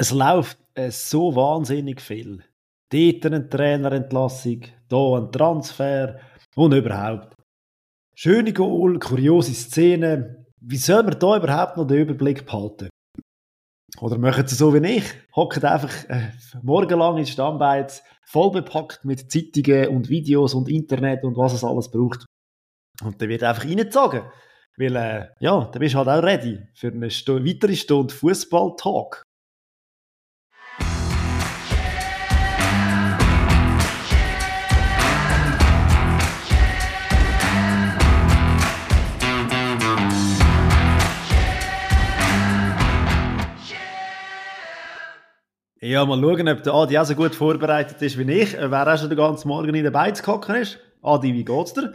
es läuft äh, so wahnsinnig viel. Dort eine Trainerentlassung, hier ein Transfer und überhaupt. Schöne Goal, kuriose Szenen. Wie soll man da überhaupt noch den Überblick behalten? Oder machen sie so wie ich, hocken einfach äh, morgenlang ins Stammbeiz, voll bepackt mit Zeitungen und Videos und Internet und was es alles braucht. Und dann wird einfach reingezogen. Weil, äh, ja, dann bist du halt auch ready für eine Stu weitere Stunde Fußball-Talk. Ja, mal schauen, ob der Adi auch so gut vorbereitet ist wie ich. Wer auch schon den ganzen Morgen in der Beiz gehockt ist. Adi, wie geht's dir?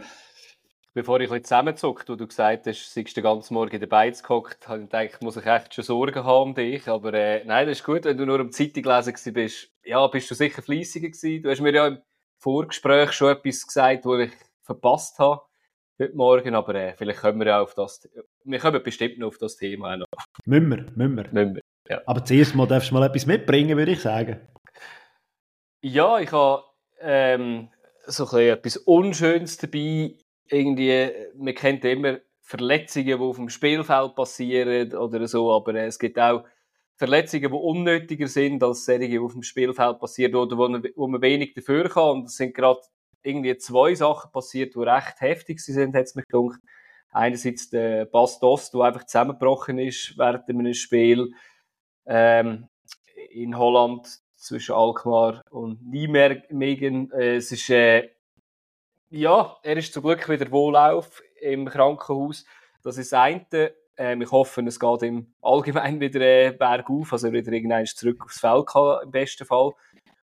Bevor ich ein bisschen zusammenzuckt, wo du gesagt hast, du den ganzen Morgen in der Beiz gehockt, habe ich gedacht, muss ich echt schon Sorgen haben um dich. Aber äh, nein, das ist gut, wenn du nur am Zeitung gelesen bist. Ja, bist du sicher fleissiger gewesen. Du hast mir ja im Vorgespräch schon etwas gesagt, wo ich verpasst habe heute Morgen, aber äh, vielleicht kommen wir ja auf das, wir kommen bestimmt noch auf das Thema noch. Müssen wir, müssen wir. Müssen wir. Ja. Aber zuerst mal darfst du mal etwas mitbringen, würde ich sagen. Ja, ich habe ähm, so ein etwas Unschönes dabei. Irgendwie, man kennt immer Verletzungen, die auf dem Spielfeld passieren oder so, aber es gibt auch Verletzungen, die unnötiger sind als solche, die auf dem Spielfeld passieren oder wo, wo man wenig dafür kann. Und es sind gerade irgendwie zwei Sachen passiert, die recht heftig sind, hat es mich gedacht. Einerseits der Bastos, der einfach zusammengebrochen ist während einem Spiel ähm, in Holland zwischen Alkmaar und Nijmegen. Äh, es ist, äh, ja, er ist zum Glück wieder wohlauf im Krankenhaus. Das ist das eine. Ähm, ich hoffe, es geht ihm allgemein wieder äh, bergauf, also er wieder irgendwann zurück aufs Feld kann, im besten Fall.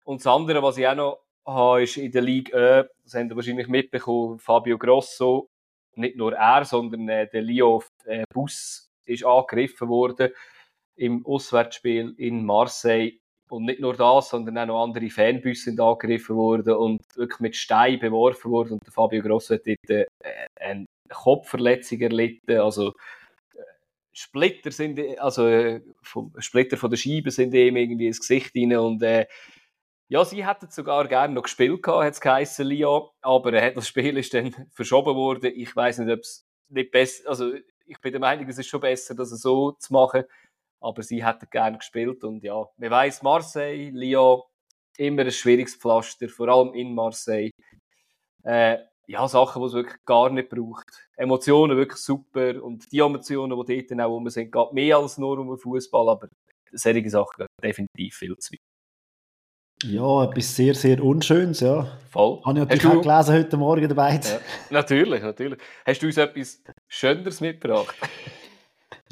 Und das andere, was ich auch noch habe, ist in der Liga Ö, das haben Sie wahrscheinlich mitbekommen, Fabio Grosso, nicht nur er, sondern äh, der Leo äh, Bus ist angegriffen worden im Auswärtsspiel in Marseille. Und nicht nur das, sondern auch noch andere Fanbüsse sind angegriffen worden und wirklich mit Stein beworfen worden. Und Fabio Grosso hat dort äh, eine Kopfverletzung erlitten. Also äh, Splitter sind, also äh, vom, Splitter von der Scheibe sind ihm irgendwie ins Gesicht rein und äh, ja, sie hätten sogar gerne noch gespielt gehabt, hat es geheißen, Lyon, aber äh, das Spiel ist dann verschoben worden. Ich weiß nicht, ob es nicht besser, also ich bin der Meinung, es ist schon besser, das so zu machen aber sie hätten gerne gespielt und ja, man weiß Marseille, Lyon, immer ein schwieriges Pflaster, vor allem in Marseille. Äh, ja, Sachen, die es wirklich gar nicht braucht. Emotionen wirklich super und die Emotionen, die dort dann auch rum sind, geht mehr als nur um den Fußball, aber solche Sachen definitiv viel zu weit. Ja, etwas sehr, sehr Unschönes, ja. Voll. Habe ich natürlich auch gelesen heute Morgen dabei. Ja, natürlich, natürlich. Hast du uns etwas Schöneres mitgebracht?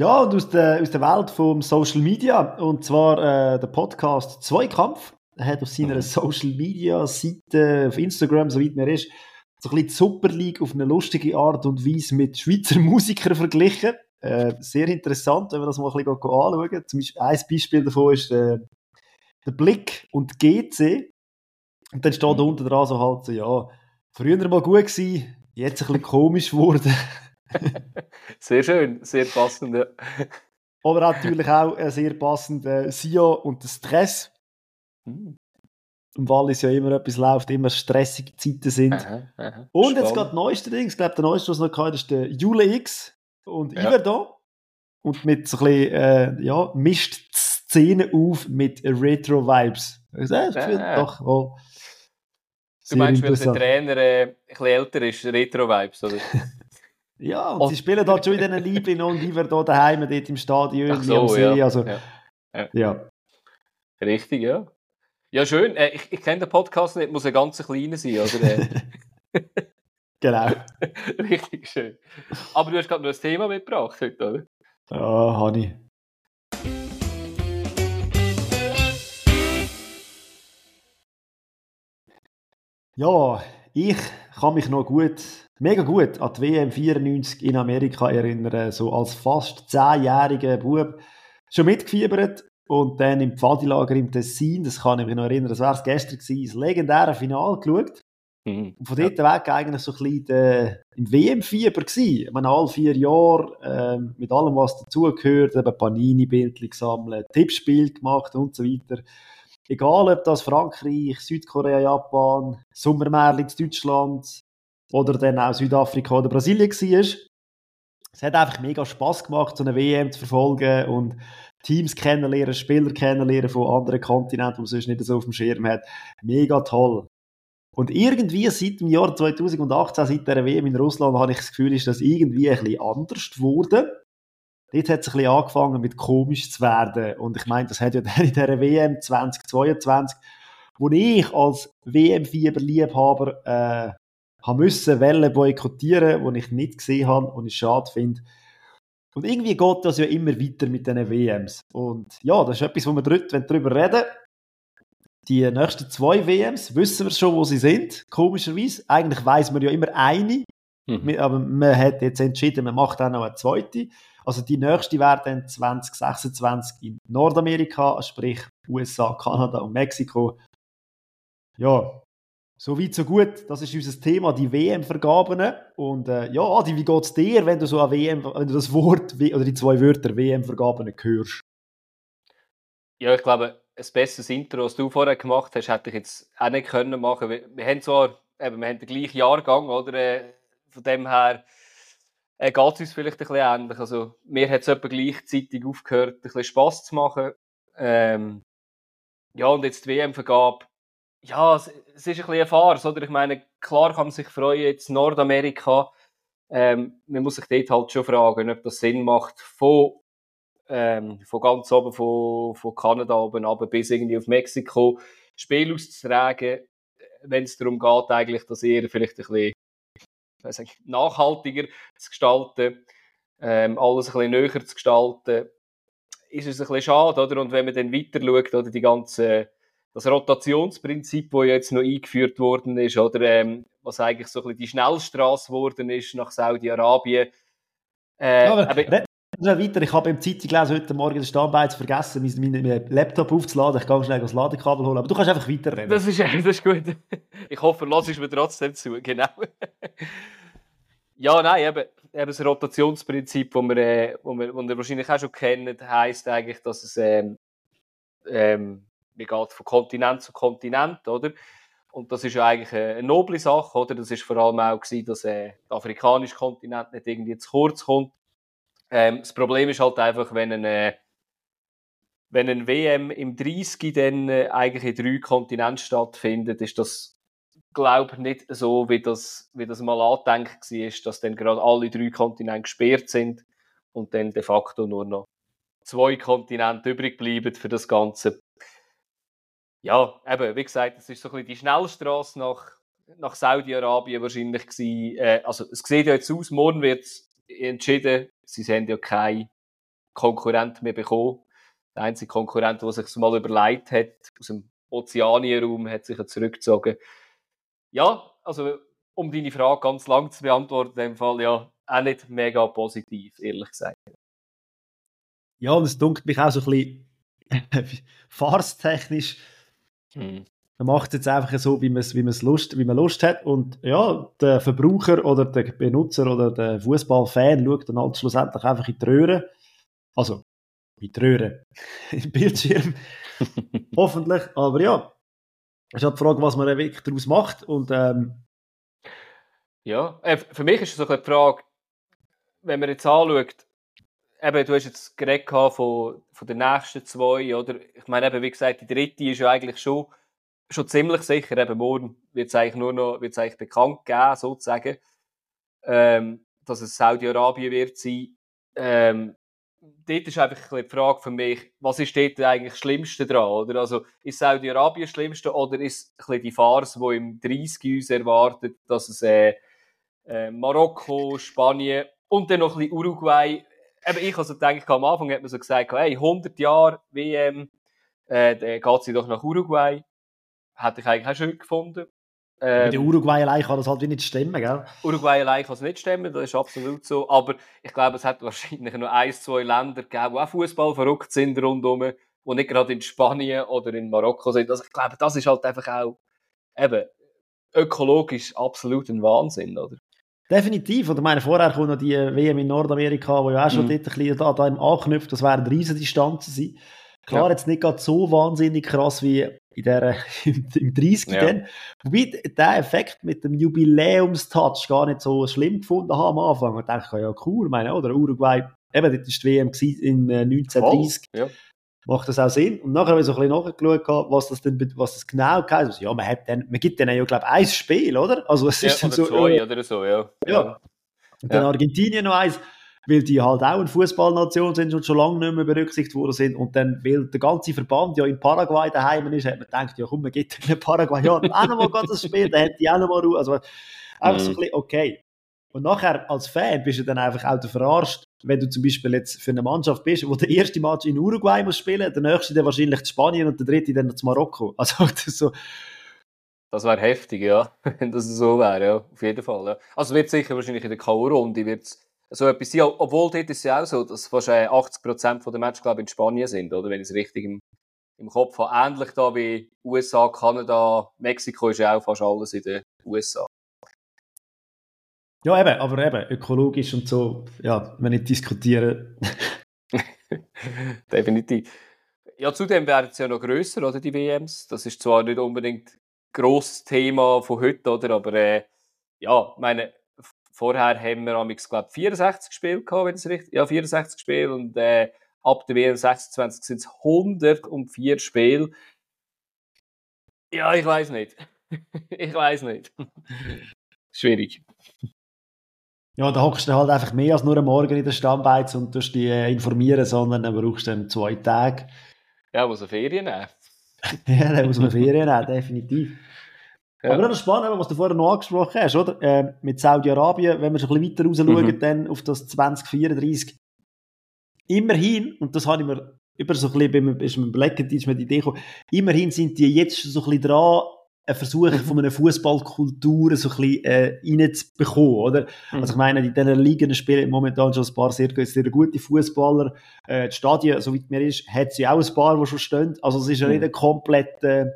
Ja, und aus der, aus der Welt vom Social Media. Und zwar äh, der Podcast Zweikampf. Er hat auf seiner mhm. Social Media Seite, auf Instagram, soweit mir ist, so ein bisschen die Super League auf eine lustige Art und Weise mit Schweizer Musikern verglichen. Äh, sehr interessant, wenn wir das mal ein bisschen anschauen. Zum Beispiel ein Beispiel davon ist äh, der Blick und GC. Und dann steht da mhm. unten dran so halt so, ja, früher mal gut gewesen, jetzt ein bisschen komisch geworden. sehr schön, sehr passend. Ja. Aber natürlich auch ein sehr passender SIO und der Stress. Hm. Im Wallis ja immer etwas läuft, immer stressige Zeiten sind. Aha, aha. Und jetzt gerade neueste Ding, ich glaube, der neueste, was noch hatte, ist der Jule X und ja. Iver Und mit so ein bisschen, äh, ja, mischt die Szene auf mit Retro-Vibes. Ich ja. doch, oh, Du meinst, weil der Trainer äh, ein bisschen älter ist, Retro-Vibes, oder? Ja, und, und sie spielen dort schon in diesen Liebling und ich hier daheim, dort im Stadion, so, am See. Ja. Also, ja. Ja. ja. Richtig, ja. Ja, schön. Äh, ich, ich kenne den Podcast nicht, muss ein ganz kleiner sein, oder? Äh? genau. Richtig schön. Aber du hast gerade noch ein Thema mitgebracht heute, oder? Ja, habe ich. Ja, ich kann mich noch gut mega gut an die WM 94 in Amerika erinnern, so als fast zehnjähriger Bub schon mitgefiebert und dann im Pfadilager im Tessin, das kann ich mich noch erinnern, das wäre es gestern gewesen, das legendäre Finale geschaut. Mhm. Und von dort ja. weg eigentlich so ein bisschen der, im WM-Fieber gewesen. Ich meine, alle vier Jahre, äh, mit allem, was dazugehört, eben Panini-Bildchen gesammelt, Tippspiel gemacht und so weiter. Egal, ob das Frankreich, Südkorea, Japan, Sommermärchen in Deutschland oder dann auch Südafrika oder Brasilien war. Es hat einfach mega Spaß gemacht, so eine WM zu verfolgen und Teams kennenlernen, Spieler kennenlernen von anderen Kontinenten, die man sonst nicht so auf dem Schirm hat. Mega toll. Und irgendwie seit dem Jahr 2018, seit der WM in Russland, habe ich das Gefühl, ist das irgendwie ein bisschen anders geworden. Dort hat es ein bisschen angefangen mit komisch zu werden. Und ich meine, das hat ja dann in der WM 2022, wo ich als WM-Fieberliebhaber äh, habe müssen Wellen boykottieren, die ich nicht gesehen habe und ich schade finde. Und irgendwie geht das ja immer weiter mit diesen WMs. Und ja, das ist etwas, wo wir darüber reden die nächsten zwei WMs wissen wir schon, wo sie sind, komischerweise. Eigentlich weiß man ja immer eine, mhm. aber man hat jetzt entschieden, man macht auch noch eine zweite. Also die nächste wäre dann 2026 in Nordamerika, sprich USA, Kanada und Mexiko. Ja, so weit, so gut. Das ist unser Thema, die WM-Vergaben. Und äh, ja, Adi, wie geht es dir, wenn du so an WM, wenn du das Wort oder die zwei Wörter WM-Vergaben hörst? Ja, ich glaube, ein besseres Intro, als du vorher gemacht hast, hätte ich jetzt auch nicht können machen. Wir, wir haben zwar, eben, wir haben den gleichen Jahrgang, oder? Äh, von dem her äh, geht es uns vielleicht ein bisschen ähnlich. Also, mir hat es etwa gleichzeitig aufgehört, ein bisschen Spass zu machen. Ähm, ja, und jetzt die WM-Vergabe. Ja, es, es, ist ein bisschen eine Farce, oder? Ich meine, klar kann man sich freuen, jetzt Nordamerika. Ähm, man muss sich dort halt schon fragen, ob das Sinn macht, von ähm, von ganz oben von, von Kanada oben aber bis irgendwie auf Mexiko Spiel auszutragen, wenn es darum geht, eigentlich das eher vielleicht ein bisschen nicht, nachhaltiger zu gestalten, ähm, alles ein bisschen näher zu gestalten, ist es ein bisschen schade, oder? Und wenn man dann weiter schaut, oder die ganze, das Rotationsprinzip, das jetzt noch eingeführt worden ist, oder ähm, was eigentlich so ein bisschen die Schnellstraße geworden ist nach Saudi-Arabien, äh, ja, aber, Schnell weiter. Ich habe im Zeitung gelesen, heute Morgen den Standbein vergessen, meinen Laptop aufzuladen. Ich gehe schnell das Ladekabel holen. Aber du kannst einfach weiterreden. Das ist, das ist gut. Ich hoffe, lass es mir trotzdem zu. Genau. ja, nein, eben, eben das Rotationsprinzip, das wir, äh, wo wir, wo wir wahrscheinlich auch schon kennen, heisst eigentlich, dass es ähm, ähm, wie geht von Kontinent zu Kontinent, oder? Und das ist ja eigentlich eine noble Sache, oder? Das ist vor allem auch gewesen, dass äh, der afrikanische Kontinent nicht irgendwie zu kurz kommt ähm, das Problem ist halt einfach, wenn ein, äh, wenn ein WM im 30 dann äh, eigentlich in drei Kontinenten stattfindet, ist das glaube ich nicht so, wie das, wie das mal angedenkt war, dass dann gerade alle drei Kontinente gesperrt sind und dann de facto nur noch zwei Kontinente übrig bleiben für das Ganze. Ja, eben, wie gesagt, es ist so ein bisschen die Schnellstraße nach, nach Saudi-Arabien wahrscheinlich gewesen. Äh, also, es sieht ja jetzt aus, morgen wird es entschieden, sie haben ja keinen Konkurrent mehr bekommen. Der einzige Konkurrent, der sich mal überlegt hat, aus dem Ozeanienraum, hat sich ja zurückgezogen. Ja, also um deine Frage ganz lang zu beantworten, in dem Fall ja auch nicht mega positiv, ehrlich gesagt. Ja, und es dunkelt mich auch so ein bisschen farstechnisch. Hm. Man macht es jetzt einfach so, wie man es wie Lust, wie man Lust hat. Und ja, der Verbraucher oder der Benutzer oder der Fußballfan schaut dann halt schlussendlich einfach in die Röhre. Also, in die Röhre. Im Bildschirm. Hoffentlich. Aber ja, es ist halt die Frage, was man wirklich daraus macht. Und, ähm, ja, äh, für mich ist es so eine Frage, wenn man jetzt anschaut, eben, du hast jetzt geredet von, von den nächsten zwei, oder? Ich meine, eben, wie gesagt, die dritte ist ja eigentlich schon schon ziemlich sicher, eben morgen wird es eigentlich nur noch wird's eigentlich bekannt geben, sozusagen, ähm, dass es Saudi-Arabien wird sein. Ähm, dort ist einfach ein die Frage für mich, was ist dort eigentlich das Schlimmste dran? Oder? Also, ist Saudi-Arabien das Schlimmste oder ist ein die Farce, die im 30 uns erwartet, dass es äh, äh, Marokko, Spanien und dann noch ein bisschen Uruguay. Eben ich also denke, am Anfang hat man so gesagt, hey, 100 Jahre WM, äh, dann geht sie doch nach Uruguay hätte ich eigentlich auch schön gefunden. Ähm, Mit der Uruguay allein kann das halt nicht stimmen, gell? Uruguay allein kann es nicht stimmen, das ist absolut so. Aber ich glaube, es hat wahrscheinlich nur ein, zwei Länder gegeben, die auch Fußball verrückt sind rundherum, die nicht gerade in Spanien oder in Marokko sind. Also ich glaube, das ist halt einfach auch eben ökologisch absolut ein Wahnsinn, oder? Definitiv. Und ich meine, vorher kommt noch die WM in Nordamerika, wo ja auch schon mhm. dort ein bisschen da, da anknüpft. Das wären riesige Distanzen sein. Klar, ja. jetzt nicht gerade so wahnsinnig krass wie in der, im 30 ja. dann. Wobei der Effekt mit dem Jubiläumstouch gar nicht so schlimm gefunden habe am Anfang. Und dachte, ja cool, meine, oder Uruguay, eben, das war die WM in 1930. Äh, ja. Macht das auch Sinn? Und nachher habe ich so ein bisschen nachgeschaut, was das, denn, was das genau heißt. Also, ja, man, hat dann, man gibt dann ja, glaube ich, ein Spiel, oder? Also es ja, ist dann so, zwei oder so, ja. ja. Und dann Argentinien noch eins weil die halt auch eine Fußballnation sind und schon lange nicht mehr berücksichtigt worden sind. Und dann, weil der ganze Verband ja in Paraguay daheim ist, hat man gedacht, ja komm, man geht in Paraguay ja, auch noch mal das Spiel, dann hätte ich auch noch mal Ruhe. Also einfach mhm. so ein bisschen okay. Und nachher als Fan bist du dann einfach auch verarscht, wenn du zum Beispiel jetzt für eine Mannschaft bist, wo der erste Match in Uruguay muss spielen, der nächste dann wahrscheinlich zu Spanien und der dritte dann zu Marokko. Also das so. Das wäre heftig, ja, wenn das so wäre, ja, auf jeden Fall. Ja. Also wird sicher wahrscheinlich in der K.O.-Runde wird's so etwas sein. Obwohl dort ist es ja auch so, dass fast 80% der Matches, glaube ich, in Spanien sind, oder? Wenn ich es richtig im, im Kopf habe. Ähnlich da wie USA, Kanada, Mexiko ist ja auch fast alles in den USA. Ja, eben, aber eben, ökologisch und so, ja, wenn nicht diskutieren. Definitiv. Ja, zudem werden es ja noch grösser, oder, die WMs. Das ist zwar nicht unbedingt grosses Thema von heute, oder, aber äh, ja, meine, Vorher haben wir amix glaube 64 Spiele gehabt, wenn es richtig, ja 64 Spiele und äh, ab der WM 26 sind es 104 Spiele. Ja, ich weiß nicht. ich weiß nicht. Schwierig. Ja, da hockst du halt einfach mehr als nur am Morgen in der Stammbeiz und tust dich äh, informieren, sondern dann brauchst du dann zwei Tage. Ja, muss eine Ferien nehmen. ja, dann muss man Ferien nehmen, definitiv. Ja. Aber das ist spannend, was du vorher noch angesprochen hast, oder? Äh, mit Saudi-Arabien, wenn wir schon ein bisschen weiter raus schauen, mhm. dann auf das 2034. Immerhin, und das habe ich mir über so ein bisschen beim, beim Überlegen, ist mir die Idee gekommen, immerhin sind die jetzt schon so ein bisschen dran, einen Versuch mhm. von einer Fußballkultur so ein bisschen äh, reinzubekommen, oder? Mhm. Also ich meine, in diesen Ligen spielen momentan schon ein paar sehr, sehr gute Fußballer. Äh, die Stadien, soweit mir ist, hat sie auch ein paar, die schon stehen. Also es ist ja nicht mhm. ein komplett äh,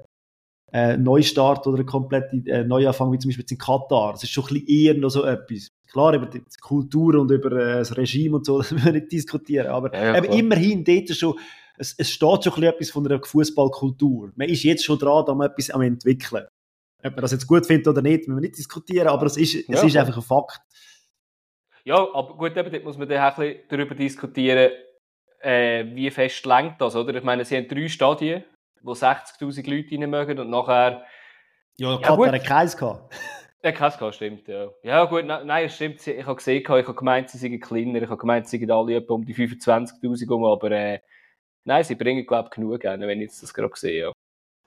äh, Neustart oder ein kompletter äh, Neuanfang, wie zum Beispiel in Katar. Das ist schon ein bisschen eher noch so etwas. Klar, über die Kultur und über äh, das Regime und so, das müssen wir nicht diskutieren, aber ja, ja, immerhin dort schon, es, es steht schon ein etwas von einer Fußballkultur. Man ist jetzt schon dran, da etwas am entwickeln. Ob man das jetzt gut findet oder nicht, müssen wir nicht diskutieren, aber es ist, es ist einfach ein Fakt. Ja, aber gut, eben, dort muss man dann auch ein bisschen darüber diskutieren, äh, wie fest lenkt das, oder? Ich meine, sie haben drei Stadien, wo 60.000 Leute rein mögen und nachher... Ja, ja hat einen Kreis gehabt. Der Kreis gehabt, stimmt, ja. Ja gut, nein, es stimmt. Ich habe gesehen, ich habe gemeint, sie seien kleiner. Ich habe gemeint, sie seien alle etwa um die 25'000 um, aber äh, nein, sie bringen, glaube ich, genug, wenn ich jetzt das gerade sehe, ja.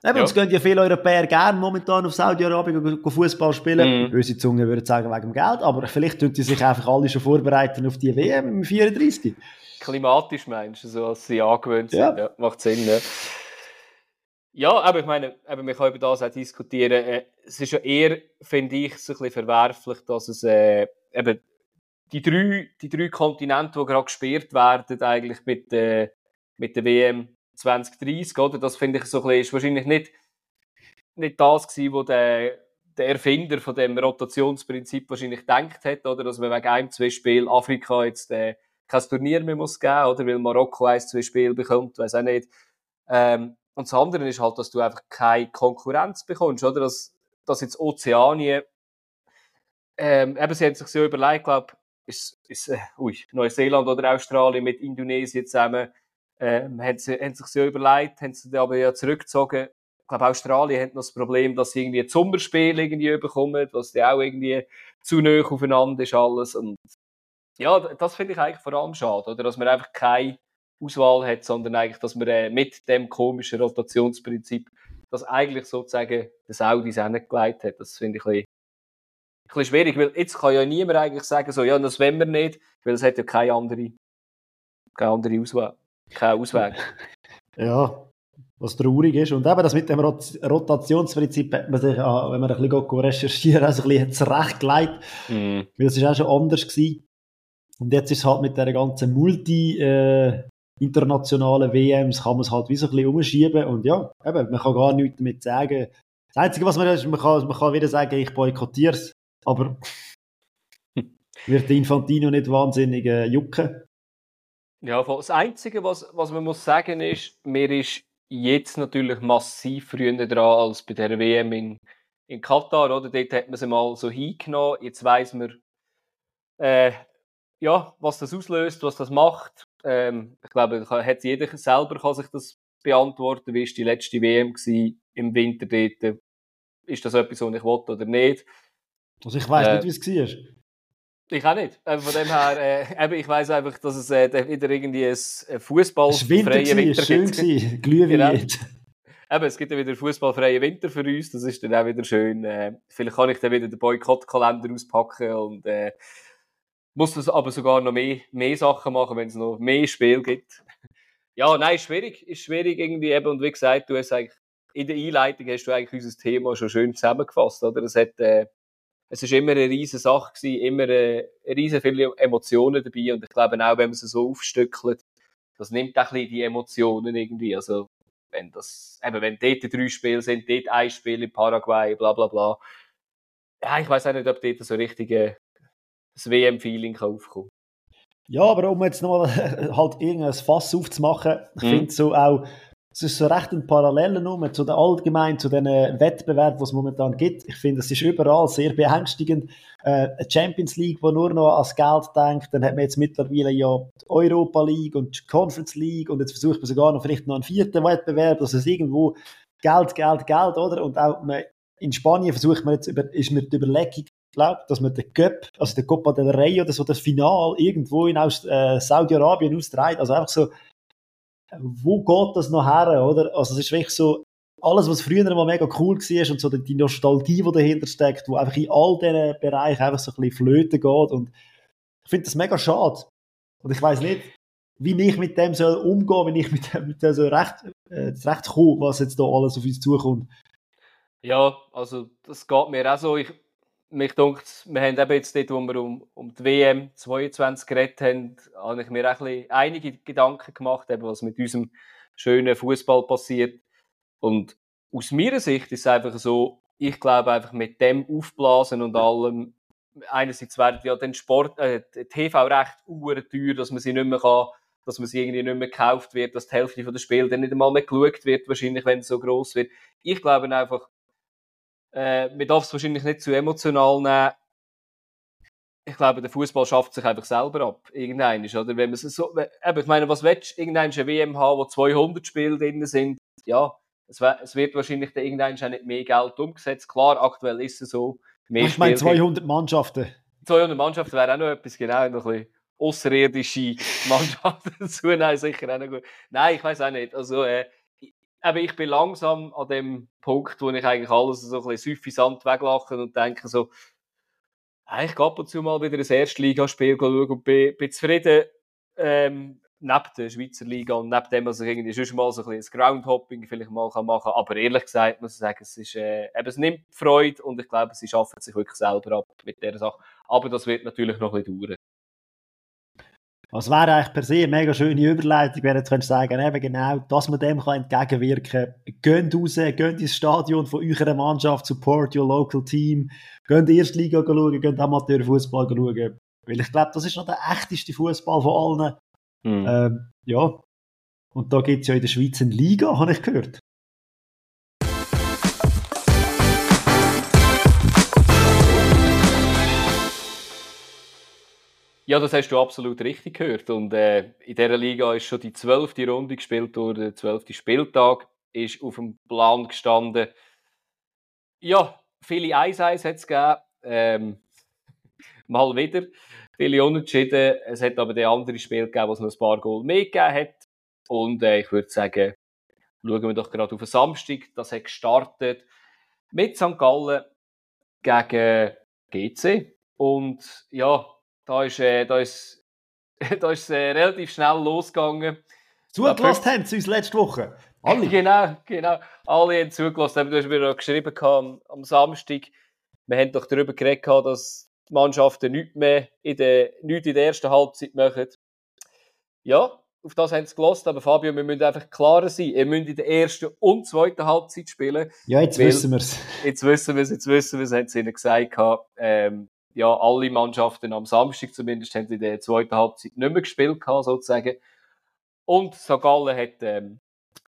Eben, ja. es gehen ja viele Europäer gerne momentan auf Saudi-Arabien Fußball spielen. Mm. Böse Zunge würde sagen wegen dem Geld, aber vielleicht tun sie sich einfach alle schon vorbereiten auf die WM im 34. Klimatisch meinst du, so als sie angewöhnt sind. Ja. ja macht Sinn, ja. Ja, aber ich meine, eben, wir können über das auch diskutieren. Äh, es ist ja eher, finde ich, so ein bisschen verwerflich, dass es äh, eben die drei, die drei Kontinente, die gerade gesperrt werden, eigentlich mit, äh, mit der WM 2030, oder? Das finde ich so ein bisschen, ist wahrscheinlich nicht, nicht das gewesen, was der, der Erfinder von dem Rotationsprinzip wahrscheinlich gedacht hat, oder? Dass man wegen einem, zwei Spielen Afrika jetzt äh, kein Turnier mehr muss geben, oder? Weil Marokko ein, zwei Spiele bekommt, weiß auch nicht. Ähm, und das andere ist halt, dass du einfach keine Konkurrenz bekommst, oder? Dass, dass jetzt Ozeanien, ähm, eben, sie haben sich so überlegt, glaube ist, ist äh, ui, Neuseeland oder Australien mit Indonesien zusammen, ähm, haben, sie, haben sich so überlegt, haben sie aber ja zurückgezogen. Ich glaube, Australien hat noch das Problem, dass sie irgendwie ein irgendwie bekommen, was die auch irgendwie zu nah aufeinander ist alles. Und ja, das finde ich eigentlich vor allem schade, oder? Dass man einfach keine Auswahl hat, sondern eigentlich, dass man äh, mit dem komischen Rotationsprinzip das eigentlich sozusagen das Saudis hingelegt hat. Das finde ich ein bisschen, ein bisschen schwierig, weil jetzt kann ja niemand eigentlich sagen, so, ja, das wollen wir nicht, weil es hat ja keine andere, keine andere Auswahl, keinen Ausweg. ja, was traurig ist. Und eben das mit dem Rot Rotationsprinzip hat man sich, ah, wenn man ein bisschen recherchieren also ein bisschen zurechtgelegt, mm. weil es ist auch schon anders gewesen. Und jetzt ist es halt mit der ganzen Multi, äh, internationalen WMs kann man es halt wie so ein bisschen umschieben und ja, eben, man kann gar nichts damit sagen. Das Einzige, was man ist, man kann, man kann wieder sagen, ich boykottiere es, aber wird Infantino nicht wahnsinnig äh, jucken. Ja, das Einzige, was, was man muss sagen ist, mir ist jetzt natürlich massiv früher dran als bei der WM in, in Katar, oder? Dort hat man sie mal so hingenommen. Jetzt weiß man, äh, ja, was das auslöst, was das macht. Ähm, ich glaube, hat jeder selber kann sich das beantworten. Wie war die letzte WM gewesen, im Winter dort? Ist das etwas, was ich wollte oder nicht? Also ich weiß äh, nicht, wie es war. Ich auch nicht. Von dem her, äh, ich weiß einfach, dass es äh, wieder irgendwie ein fußballfreie Winter schön gibt. Glühwein. Genau. Eben, es gibt ja wieder fußballfreien Winter für uns. Das ist dann auch wieder schön. Äh, vielleicht kann ich dann wieder den Boykottkalender auspacken und äh, muss das aber sogar noch mehr, mehr Sachen machen, wenn es noch mehr Spiel gibt. ja, nein, ist schwierig. Ist schwierig irgendwie eben. Und wie gesagt, du hast eigentlich in der Einleitung hast du eigentlich unser Thema schon schön zusammengefasst, oder? Es hat, äh, es ist immer eine riesige Sache gewesen, immer äh, riesen viele Emotionen dabei und ich glaube auch, wenn man sie so aufstückelt, das nimmt auch ein bisschen die Emotionen irgendwie, also wenn das, eben wenn dort drei Spiele sind, dort ein Spiel in Paraguay, bla bla bla, ja, ich weiß auch nicht, ob dort so richtig äh, das WM-Feeling aufkommt. Ja, aber um jetzt nochmal halt irgendein Fass aufzumachen, ich mhm. finde so auch, es ist so recht ein Parallele Nummer zu den allgemein, zu den Wettbewerben, die es momentan gibt. Ich finde, es ist überall sehr beängstigend. Äh, eine Champions League, die nur noch ans Geld denkt, dann hat man jetzt mittlerweile ja die Europa League und die Conference League und jetzt versucht man sogar noch vielleicht noch einen vierten Wettbewerb, dass es irgendwo Geld, Geld, Geld, oder? Und auch man, in Spanien versucht man jetzt, über, ist mir die Überlegung, glaube dass man den Cup, also den Copa del Rey oder so das Final irgendwo in äh, Saudi-Arabien austreibt. Also einfach so wo geht das noch her, oder? Also es ist wirklich so, alles, was früher mal mega cool war und so die Nostalgie, die dahinter steckt, wo einfach in all diesen Bereichen einfach so ein bisschen flöten geht und ich finde das mega schade. Und ich weiß nicht, wie ich mit dem soll umgehen, wenn ich mit dem, mit dem so recht, äh, recht komme, was jetzt da alles auf uns zukommt. Ja, also das geht mir auch so. Ich, mich denkt, wir haben eben jetzt dort, wo wir um, um die WM 22 geredet haben, habe ich mir einige Gedanken gemacht, eben, was mit unserem schönen Fußball passiert. Und aus meiner Sicht ist es einfach so, ich glaube einfach mit dem Aufblasen und allem, einerseits werden ja den Sport, äh, TV-Recht teuer, dass man sie nicht mehr kann, dass man sie irgendwie nicht mehr gekauft wird, dass die Hälfte der Spiele dann nicht einmal mehr geschaut wird, wahrscheinlich, wenn es so groß wird. Ich glaube einfach, äh, man darf es wahrscheinlich nicht zu emotional nehmen. Ich glaube, der Fußball schafft sich einfach selber ab. Irgendein oder? Wenn man so, eben, ich meine, was willst du? Irgendein eine WM haben, wo 200 Spiele drin sind. Ja, es, wird wahrscheinlich dann irgendein nicht mehr Geld umgesetzt. Klar, aktuell ist es so. Mehr ich meine 200 Mannschaften. 200 Mannschaften wäre auch noch etwas, genau, noch ein bisschen außerirdische Mannschaften dazu. Nein, sicher auch noch gut. Nein, ich weiß auch nicht. Also, äh, aber ich bin langsam an dem Punkt, wo ich eigentlich alles so ein bisschen süffisant weglache und denke so, ich gehe ab und zu mal wieder ein Erstligaspiel schauen und bin, bin zufrieden, ähm, neben der Schweizer Liga und neben dem, was ich irgendwie schon mal so ein bisschen Groundhopping vielleicht mal machen kann. Aber ehrlich gesagt muss ich sagen, es, ist, äh, eben, es nimmt Freude und ich glaube, sie schaffen sich wirklich selber ab mit dieser Sache. Aber das wird natürlich noch ein bisschen dauern. Es wäre eigentlich per se eine mega schöne Überleitung, wenn du sagen eben genau, dass man dem kann entgegenwirken kann. Geht raus, geht ins Stadion von eurer Mannschaft, support your local team, geht in die erste Liga schauen, geht Amateurfußball schauen. Weil ich glaube, das ist noch der echteste Fußball von allen. Mhm. Ähm, ja. Und da gibt es ja in der Schweiz eine Liga, habe ich gehört. Ja, das hast du absolut richtig gehört. Und äh, in dieser Liga ist schon die zwölfte Runde gespielt worden. Der zwölfte Spieltag ist auf dem Plan gestanden. Ja, viele 1-1 hat es gegeben. Ähm, mal wieder. Viele Unentschieden. Es hat aber der andere Spiel gegeben, wo es noch ein paar Goal mehr gegeben hat. Und äh, ich würde sagen, schauen wir doch gerade auf den Samstag. Das hat gestartet mit St. Gallen gegen GC. Und ja, da ist, äh, da ist, da ist äh, relativ schnell losgegangen. Zugelassen haben sie uns letzte Woche. Alle. genau, genau. Alle haben zugelassen. Du hast mir noch geschrieben am, am Samstag. Wir haben doch darüber geredet, dass die Mannschaften nichts mehr in der, nichts in der ersten Halbzeit machen. Ja, auf das haben sie gelost, aber Fabio, wir müssen einfach klarer sein. Ihr müsst in der ersten und zweiten Halbzeit spielen. Ja, jetzt wissen wir es. Jetzt wissen wir es, jetzt wissen wir es, haben sie ihnen gesagt. Ähm, ja, alle Mannschaften am Samstag zumindest haben in der zweiten Halbzeit nicht mehr gespielt, sozusagen. Und St. Gallen hat ähm,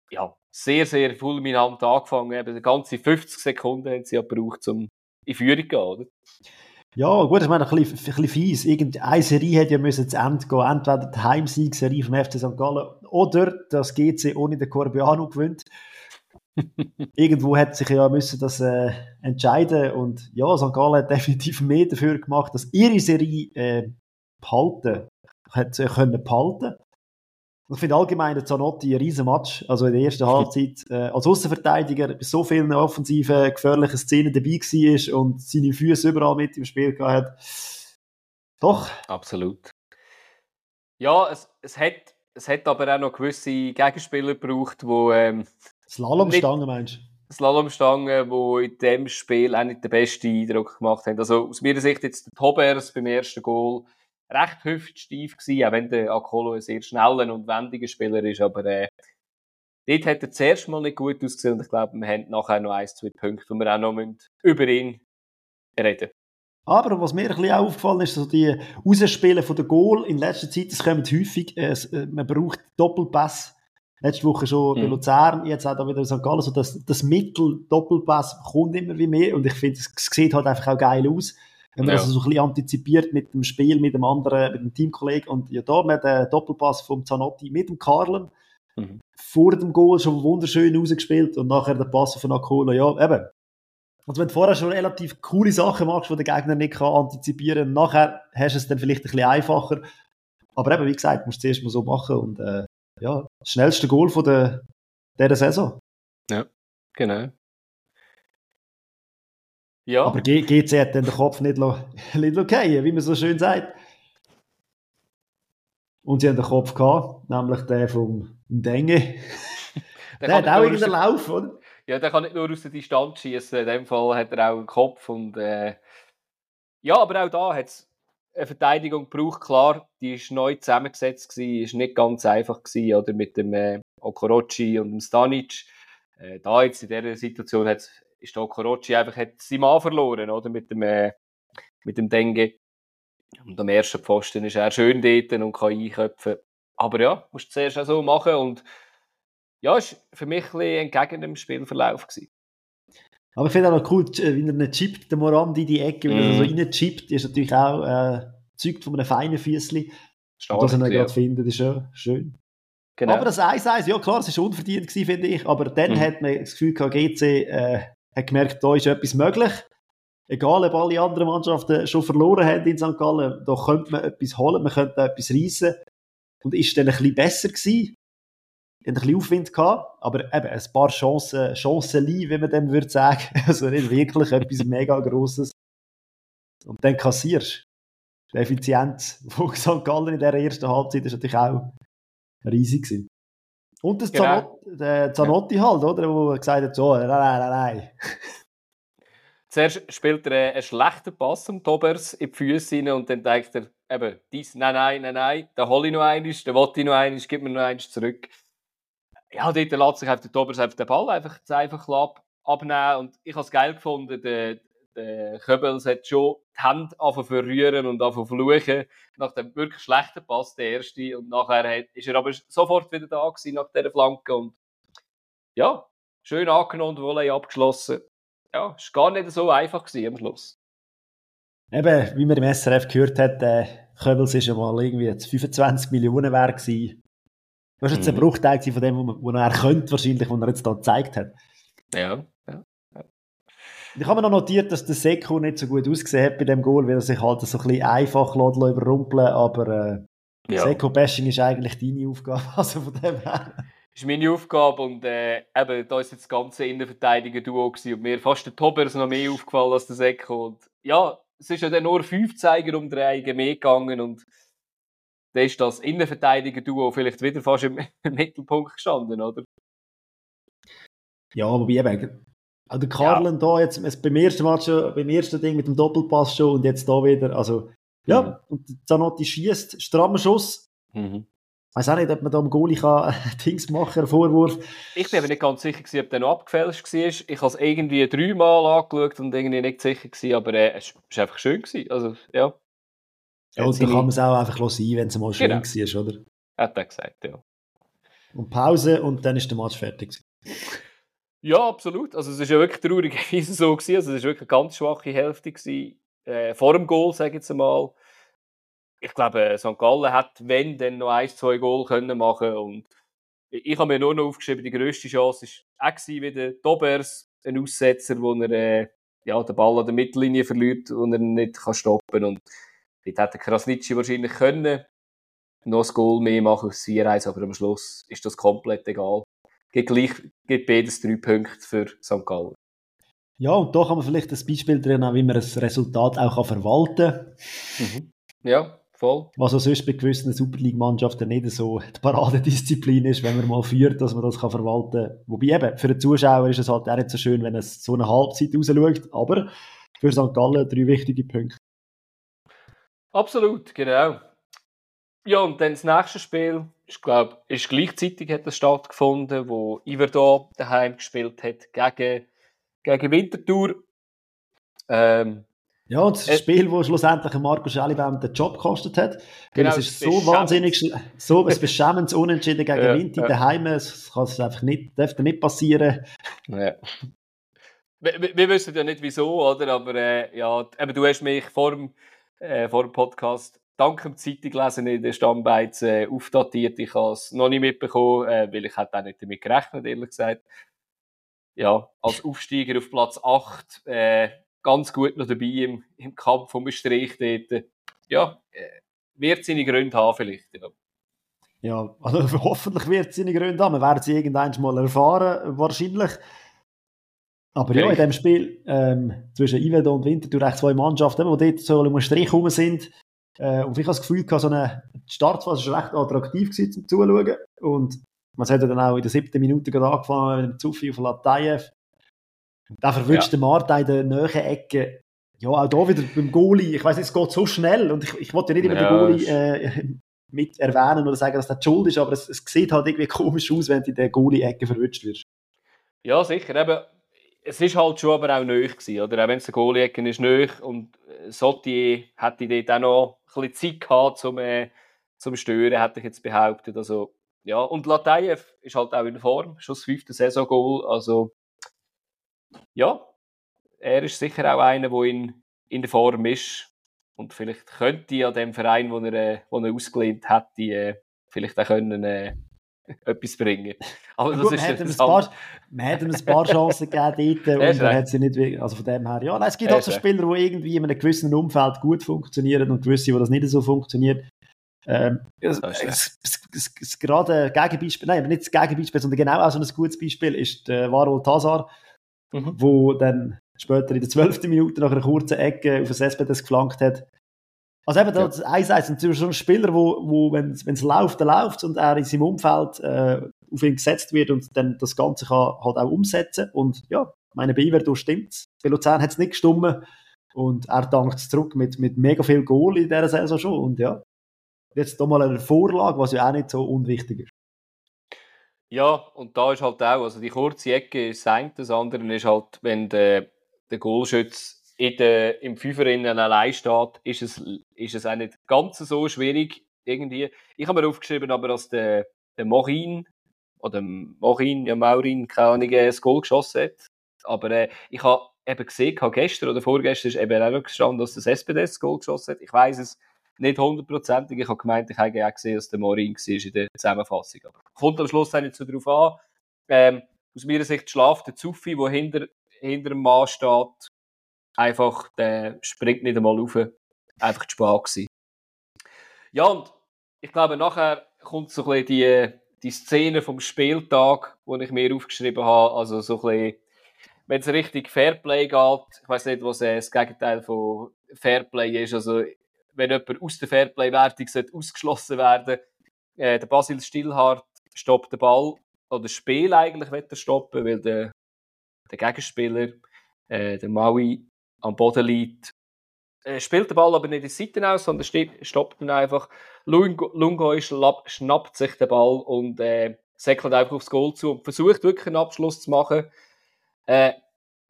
ja, sehr, sehr fulminant angefangen. Eben ganze 50 Sekunden haben sie ja gebraucht, um in Führung zu gehen, oder? Ja, gut, ich meine, ein ein bisschen fies. Irgendeine Serie hätte ja müssen zu Ende gehen. Entweder die Heimsieg-Serie vom FC St. Gallen oder das GC ohne den Corbiano gewinnt. Irgendwo hätte sich ja müssen das äh, entscheiden und ja, St. Gallen hat definitiv mehr dafür gemacht, dass ihre Serie äh, behalten, hat sie können behalten. Ich finde allgemein der Zanotti ein riesen Match. Also in der ersten Halbzeit äh, als Außenverteidiger bei so vielen offensiven, gefährlichen Szenen dabei war und seine Füße überall mit im Spiel gehabt hat. Doch. Absolut. Ja, es, es, hat, es hat aber auch noch gewisse Gegenspieler gebraucht, die. Ähm, Slalomstangen meinst du? Slalomstangen, die in diesem Spiel auch nicht den besten Eindruck gemacht haben. Also aus meiner Sicht jetzt der Tobers beim ersten Goal recht hüftsteif gewesen, auch wenn der Akolo ein sehr schneller und wendiger Spieler ist, aber äh, dort hat er zuerst mal nicht gut ausgesehen und ich glaube, wir haben nachher noch ein, zwei Punkte, wo wir auch noch über ihn reden aber was mir ein bisschen aufgefallen ist, so die Rausspielen von der Goal in letzter Zeit, das kommt häufig, äh, äh man braucht Doppelpass. Letzte Woche schon mhm. bei Luzern, jetzt auch da wieder in St. Gallen, so das, das Mittel Doppelpass kommt immer wie mehr und ich finde, es sieht halt einfach auch geil aus. Wenn man ja. also so ein bisschen antizipiert mit dem Spiel, mit dem anderen, mit dem Teamkollegen. Und ja, da mit der Doppelpass vom Zanotti mit dem Karlen. Mhm. Vor dem Goal schon wunderschön rausgespielt und nachher der Pass von Akola. Ja, eben. Also wenn du vorher schon relativ coole Sachen machst, die der Gegner nicht kann antizipieren kann, nachher hast du es dann vielleicht ein bisschen einfacher. Aber eben, wie gesagt, musst du es zuerst mal so machen und äh, ja, das schnellste Goal von der, dieser Saison. Ja, genau. Ja. Aber GC hat den Kopf nicht, nicht fallen, wie man so schön sagt. Und sie haben den Kopf gehabt, nämlich der vom Denge. der, der hat auch irgendeinen Lauf, oder? Ja, der kann nicht nur aus der Distanz schießen. In dem Fall hat er auch einen Kopf. Und, äh, ja, aber auch da hat es eine Verteidigung gebraucht. Klar, die ist neu zusammengesetzt, gewesen, ist nicht ganz einfach gewesen, oder mit dem äh, Okorochi und dem Stanic. Äh, da jetzt in dieser Situation hat ist da Okorochi einfach hat seinen Mann verloren, oder? Mit dem, äh, mit dem Dengue. Und am ersten Pfosten ist er schön dort und kann einköpfen. Aber ja, musst du zuerst auch so machen und ja, ist für mich ein bisschen entgegen dem Spielverlauf gewesen. Aber ich finde auch noch cool, wie er nicht chippt, der Morandi, die Ecke, wie er so mhm. rein chippt, ist natürlich auch äh, zeugt von einem feinen Füßli. Dass er ihn gerade findet, ist ja schön. Genau. Aber das 1-1, ja klar, es war unverdient, gewesen, finde ich, aber dann mhm. hat man das Gefühl gehabt, GC äh, hat gemerkt, da ist etwas möglich. Egal, ob alle anderen Mannschaften schon verloren haben in St. Gallen, da könnte man etwas holen, man könnte etwas reissen. Und ist dann ein bisschen besser gewesen. Ein bisschen Aufwind gehabt, aber eben ein paar Chancen, Chancen wie man dem würde sagen. Also nicht wirklich etwas mega Grosses. Und dann kassierst Die Effizienz von St. Gallen in der ersten Halbzeit ist natürlich auch riesig gewesen. Und das genau. Zanotti, der Zanotti halt, oder? Wo gesagt hat, so, nein, nein, nein, nein. Zuerst spielt er einen schlechten Pass am Tobers in die Füße rein und dann denkt er, eben, dies, nein, nein, nein, nein, da hole ich noch eines, da will ich noch eines, gib mir noch eines zurück. Ja, dort lässt sich auf der Tobers einfach den Ball einfach, einfach abnehmen und ich habe es geil gefunden, der, der Köbels hat schon die Hände verrühren und fluchen nach dem wirklich schlechten Pass, der erste. Und nachher hat, ist er aber sofort wieder da gewesen nach dieser Flanke und ja, schön angenommen und Volley abgeschlossen. Ja, es war gar nicht so einfach gewesen am Schluss. Eben, wie man im SRF gehört hat, der Köbels ist ja mal irgendwie 25 Millionen wert gewesen. Das war jetzt ein mhm. Bruchteil von dem, was er könnte, wahrscheinlich, was er jetzt da gezeigt hat. Ja. Ich habe mir noch notiert, dass der Seko nicht so gut ausgesehen hat bei dem Goal, weil er sich halt so ein bisschen einfach überrumpeln aber äh, ja. Seko-Bashing ist eigentlich deine Aufgabe, also von dem her. Das ist meine Aufgabe und äh, eben, da ist jetzt das ganze Innenverteidiger-Duo und mir fast der Tobers noch mehr aufgefallen als der Seko und ja, es ist ja dann nur fünf Zeiger um drei mehr gegangen und da ist das Innenverteidiger-Duo vielleicht wieder fast im, im Mittelpunkt gestanden, oder? Ja, wobei eben, auch der Karlen ja. da jetzt beim ersten Match schon, beim ersten Ding mit dem Doppelpass schon und jetzt da wieder. Also, ja, mhm. und Zanotti schießt, strammer Schuss. Mhm. weiß auch nicht, ob man da am Goalie kann, Dings machen kann, Vorwurf. Ich bin aber nicht ganz sicher, ob der noch abgefälscht war. Ich habe es irgendwie dreimal angeschaut und irgendwie nicht sicher gewesen, aber äh, es war einfach schön. Gewesen. Also, ja. Ja, und dann kann man es auch einfach sein, wenn es mal schön genau. war, oder? Hat er gesagt, ja. Und Pause und dann ist der Match fertig. Ja, absolut. Also es war ja wirklich traurigerweise so. Gewesen. Also es war wirklich eine ganz schwache Hälfte gewesen, äh, vor dem Goal, sage ich jetzt einmal ich glaube, St. Gallen hat, wenn, dann noch ein, zwei Goal können machen und ich habe mir nur noch aufgeschrieben, die grösste Chance war auch wieder Dobers, ein Aussetzer, wo er äh, ja, den Ball an der Mittellinie verliert und er nicht kann stoppen und dort hätte Krasnitschi wahrscheinlich können noch ein Goal mehr machen als 4-1, aber am Schluss ist das komplett egal. Geht gleich, geht beides drei Punkte für St. Gallen. Ja, und da kann man vielleicht ein Beispiel drin haben, wie man das Resultat auch verwalten kann. Mhm. Ja, voll. Was auch sonst bei gewissen Super League-Mannschaften nicht so die Paradedisziplin ist, wenn man mal führt, dass man das kann verwalten kann. Wobei eben, für den Zuschauer ist es halt auch nicht so schön, wenn es so eine Halbzeit rausschaut, aber für St. Gallen drei wichtige Punkte. Absolut, genau. Ja, und dann das nächste Spiel, ich glaube, ist gleichzeitig hat das stattgefunden, wo Iverdo daheim gespielt hat gegen, gegen Winterthur. Ähm, ja, und das äh, Spiel, das schlussendlich Marco Schellibaum den Job gekostet hat. Genau, es ist so wahnsinnig, so ein beschämendes Unentschieden gegen ja, Winti ja. daheim. Es kann es einfach nicht, dürfte nicht passieren. Ja. Wir, wir, wissen ja nicht wieso, oder? Aber äh, ja, eben, du hast mich vor dem, äh, vor dem Podcast dank dem Zeitung in den Stammbeiz äh, aufdatiert. Ich habe es noch nicht mitbekommen, äh, weil ich auch nicht damit gerechnet, ehrlich gesagt. Ja, als Aufsteiger auf Platz 8 äh, ganz gut noch dabei im, im Kampf um den Strich dort. Ja, äh, wird seine Gründe haben vielleicht. Ja. Ja, also hoffentlich wird es seine Gründe haben. Wir werden sie irgendwann mal erfahren, wahrscheinlich. Aber ja, in dem Spiel ähm, zwischen Ivedo und Winterthur echt zwei Mannschaften, die dort so um den Strich herum sind. Äh, und ich habe das Gefühl, so eine Startphase war recht attraktiv gewesen, zum Zuschauen. Und man hat dann auch in der siebten Minute gerade angefangen mit dem Zuffi auf Latayev. Der verwünschte ja. Marta in der nähen Ecke. Ja, auch da wieder beim Goalie. Ich weiß nicht, es geht so schnell und ich, ich wollte ja nicht immer ja, den Goalie äh, mit erwähnen oder sagen, dass das schuld ist, aber es, es sieht halt irgendwie komisch aus, wenn du in der Goalie-Ecke verwünscht wirst. Ja, sicher. Eben, es ist halt schon aber auch nöch gewesen, oder? Auch wenn es der Goalie-Ecke ist nöch und Sotti hätte dort auch noch ein bisschen Zeit gehabt zum, äh, zum Stören, hätte ich jetzt behauptet. Also, ja, und Latayev ist halt auch in Form, schon das fünfte Saison-Goal, also ja, er ist sicher auch einer, der in, in der Form ist. Und vielleicht könnte ja dem Verein, wo er, äh, wo er ausgelehnt hat, die, äh, vielleicht auch können, äh, etwas bringen. Aber das Gut, ist man, ein paar, man hat ihm ein paar Chancen gegeben dort und er hat sie nicht, also von dem her, ja, nein, es gibt halt so Spieler, die irgendwie in einem gewissen Umfeld gut funktionieren und gewisse, wo das nicht so funktioniert. Ähm, es, es, es, es, gerade Gegenbeispiel, nein, nicht das Gegenbeispiel, sondern genau auch so ein gutes Beispiel ist der Varol Tazar, mhm. wo dann später in der zwölften Minute nach einer kurzen Ecke auf das SPDS geflankt hat. Also eben, das ja. 1-1 natürlich schon ein Spieler, wo, wo wenn es läuft, dann läuft und er in seinem Umfeld äh, auf ihn gesetzt wird und dann das Ganze kann halt auch umsetzen. Und ja, meine bei Iverdo stimmt Bei Luzern hat es nicht gestummen und er dankt zurück mit, mit mega viel Goal in dieser Saison schon. Und ja, jetzt da mal eine Vorlage, was ja auch nicht so unwichtig ist. Ja, und da ist halt auch, also die kurze Ecke ist das das andere ist halt, wenn der, der Goalschütz in der, im Fünferinnen allein steht, ist es, ist es auch nicht ganz so schwierig irgendwie. Ich habe mir aufgeschrieben, aber dass der, der Morin oder Morin, ja Maurin, keine Ahnung, ein Goal geschossen hat. Aber äh, ich habe eben gesehen, gestern oder vorgestern ist eben auch noch gestanden, dass das SPD das Goal geschossen hat. Ich weiß es nicht hundertprozentig. Ich habe gemeint, ich habe auch gesehen, dass der Morin war in der Zusammenfassung. Aber kommt am Schluss auch nicht so drauf an. Ähm, aus meiner Sicht schlaft der Zuffi, der hinter, hinter dem Mann steht, einfach, der springt nicht einmal rauf. Einfach zu spät gewesen. Ja, und ich glaube, nachher kommt so ein bisschen die, die Szene vom Spieltag, die ich mir aufgeschrieben habe. Also so ein bisschen, wenn es richtig Fairplay geht, ich weiß nicht, was das Gegenteil von Fairplay ist. Also wenn jemand aus der Fairplay-Wertung ausgeschlossen werden äh, der Basil Stillhardt stoppt den Ball oder das Spiel eigentlich will stoppen, weil der, der Gegenspieler, äh, der Maui, am Boden liegt äh, spielt den Ball aber nicht in die Seiten aus, sondern stoppt ihn einfach. Lungo schnappt sich den Ball und äh, säckelt einfach aufs Goal zu und versucht wirklich einen Abschluss zu machen. Äh,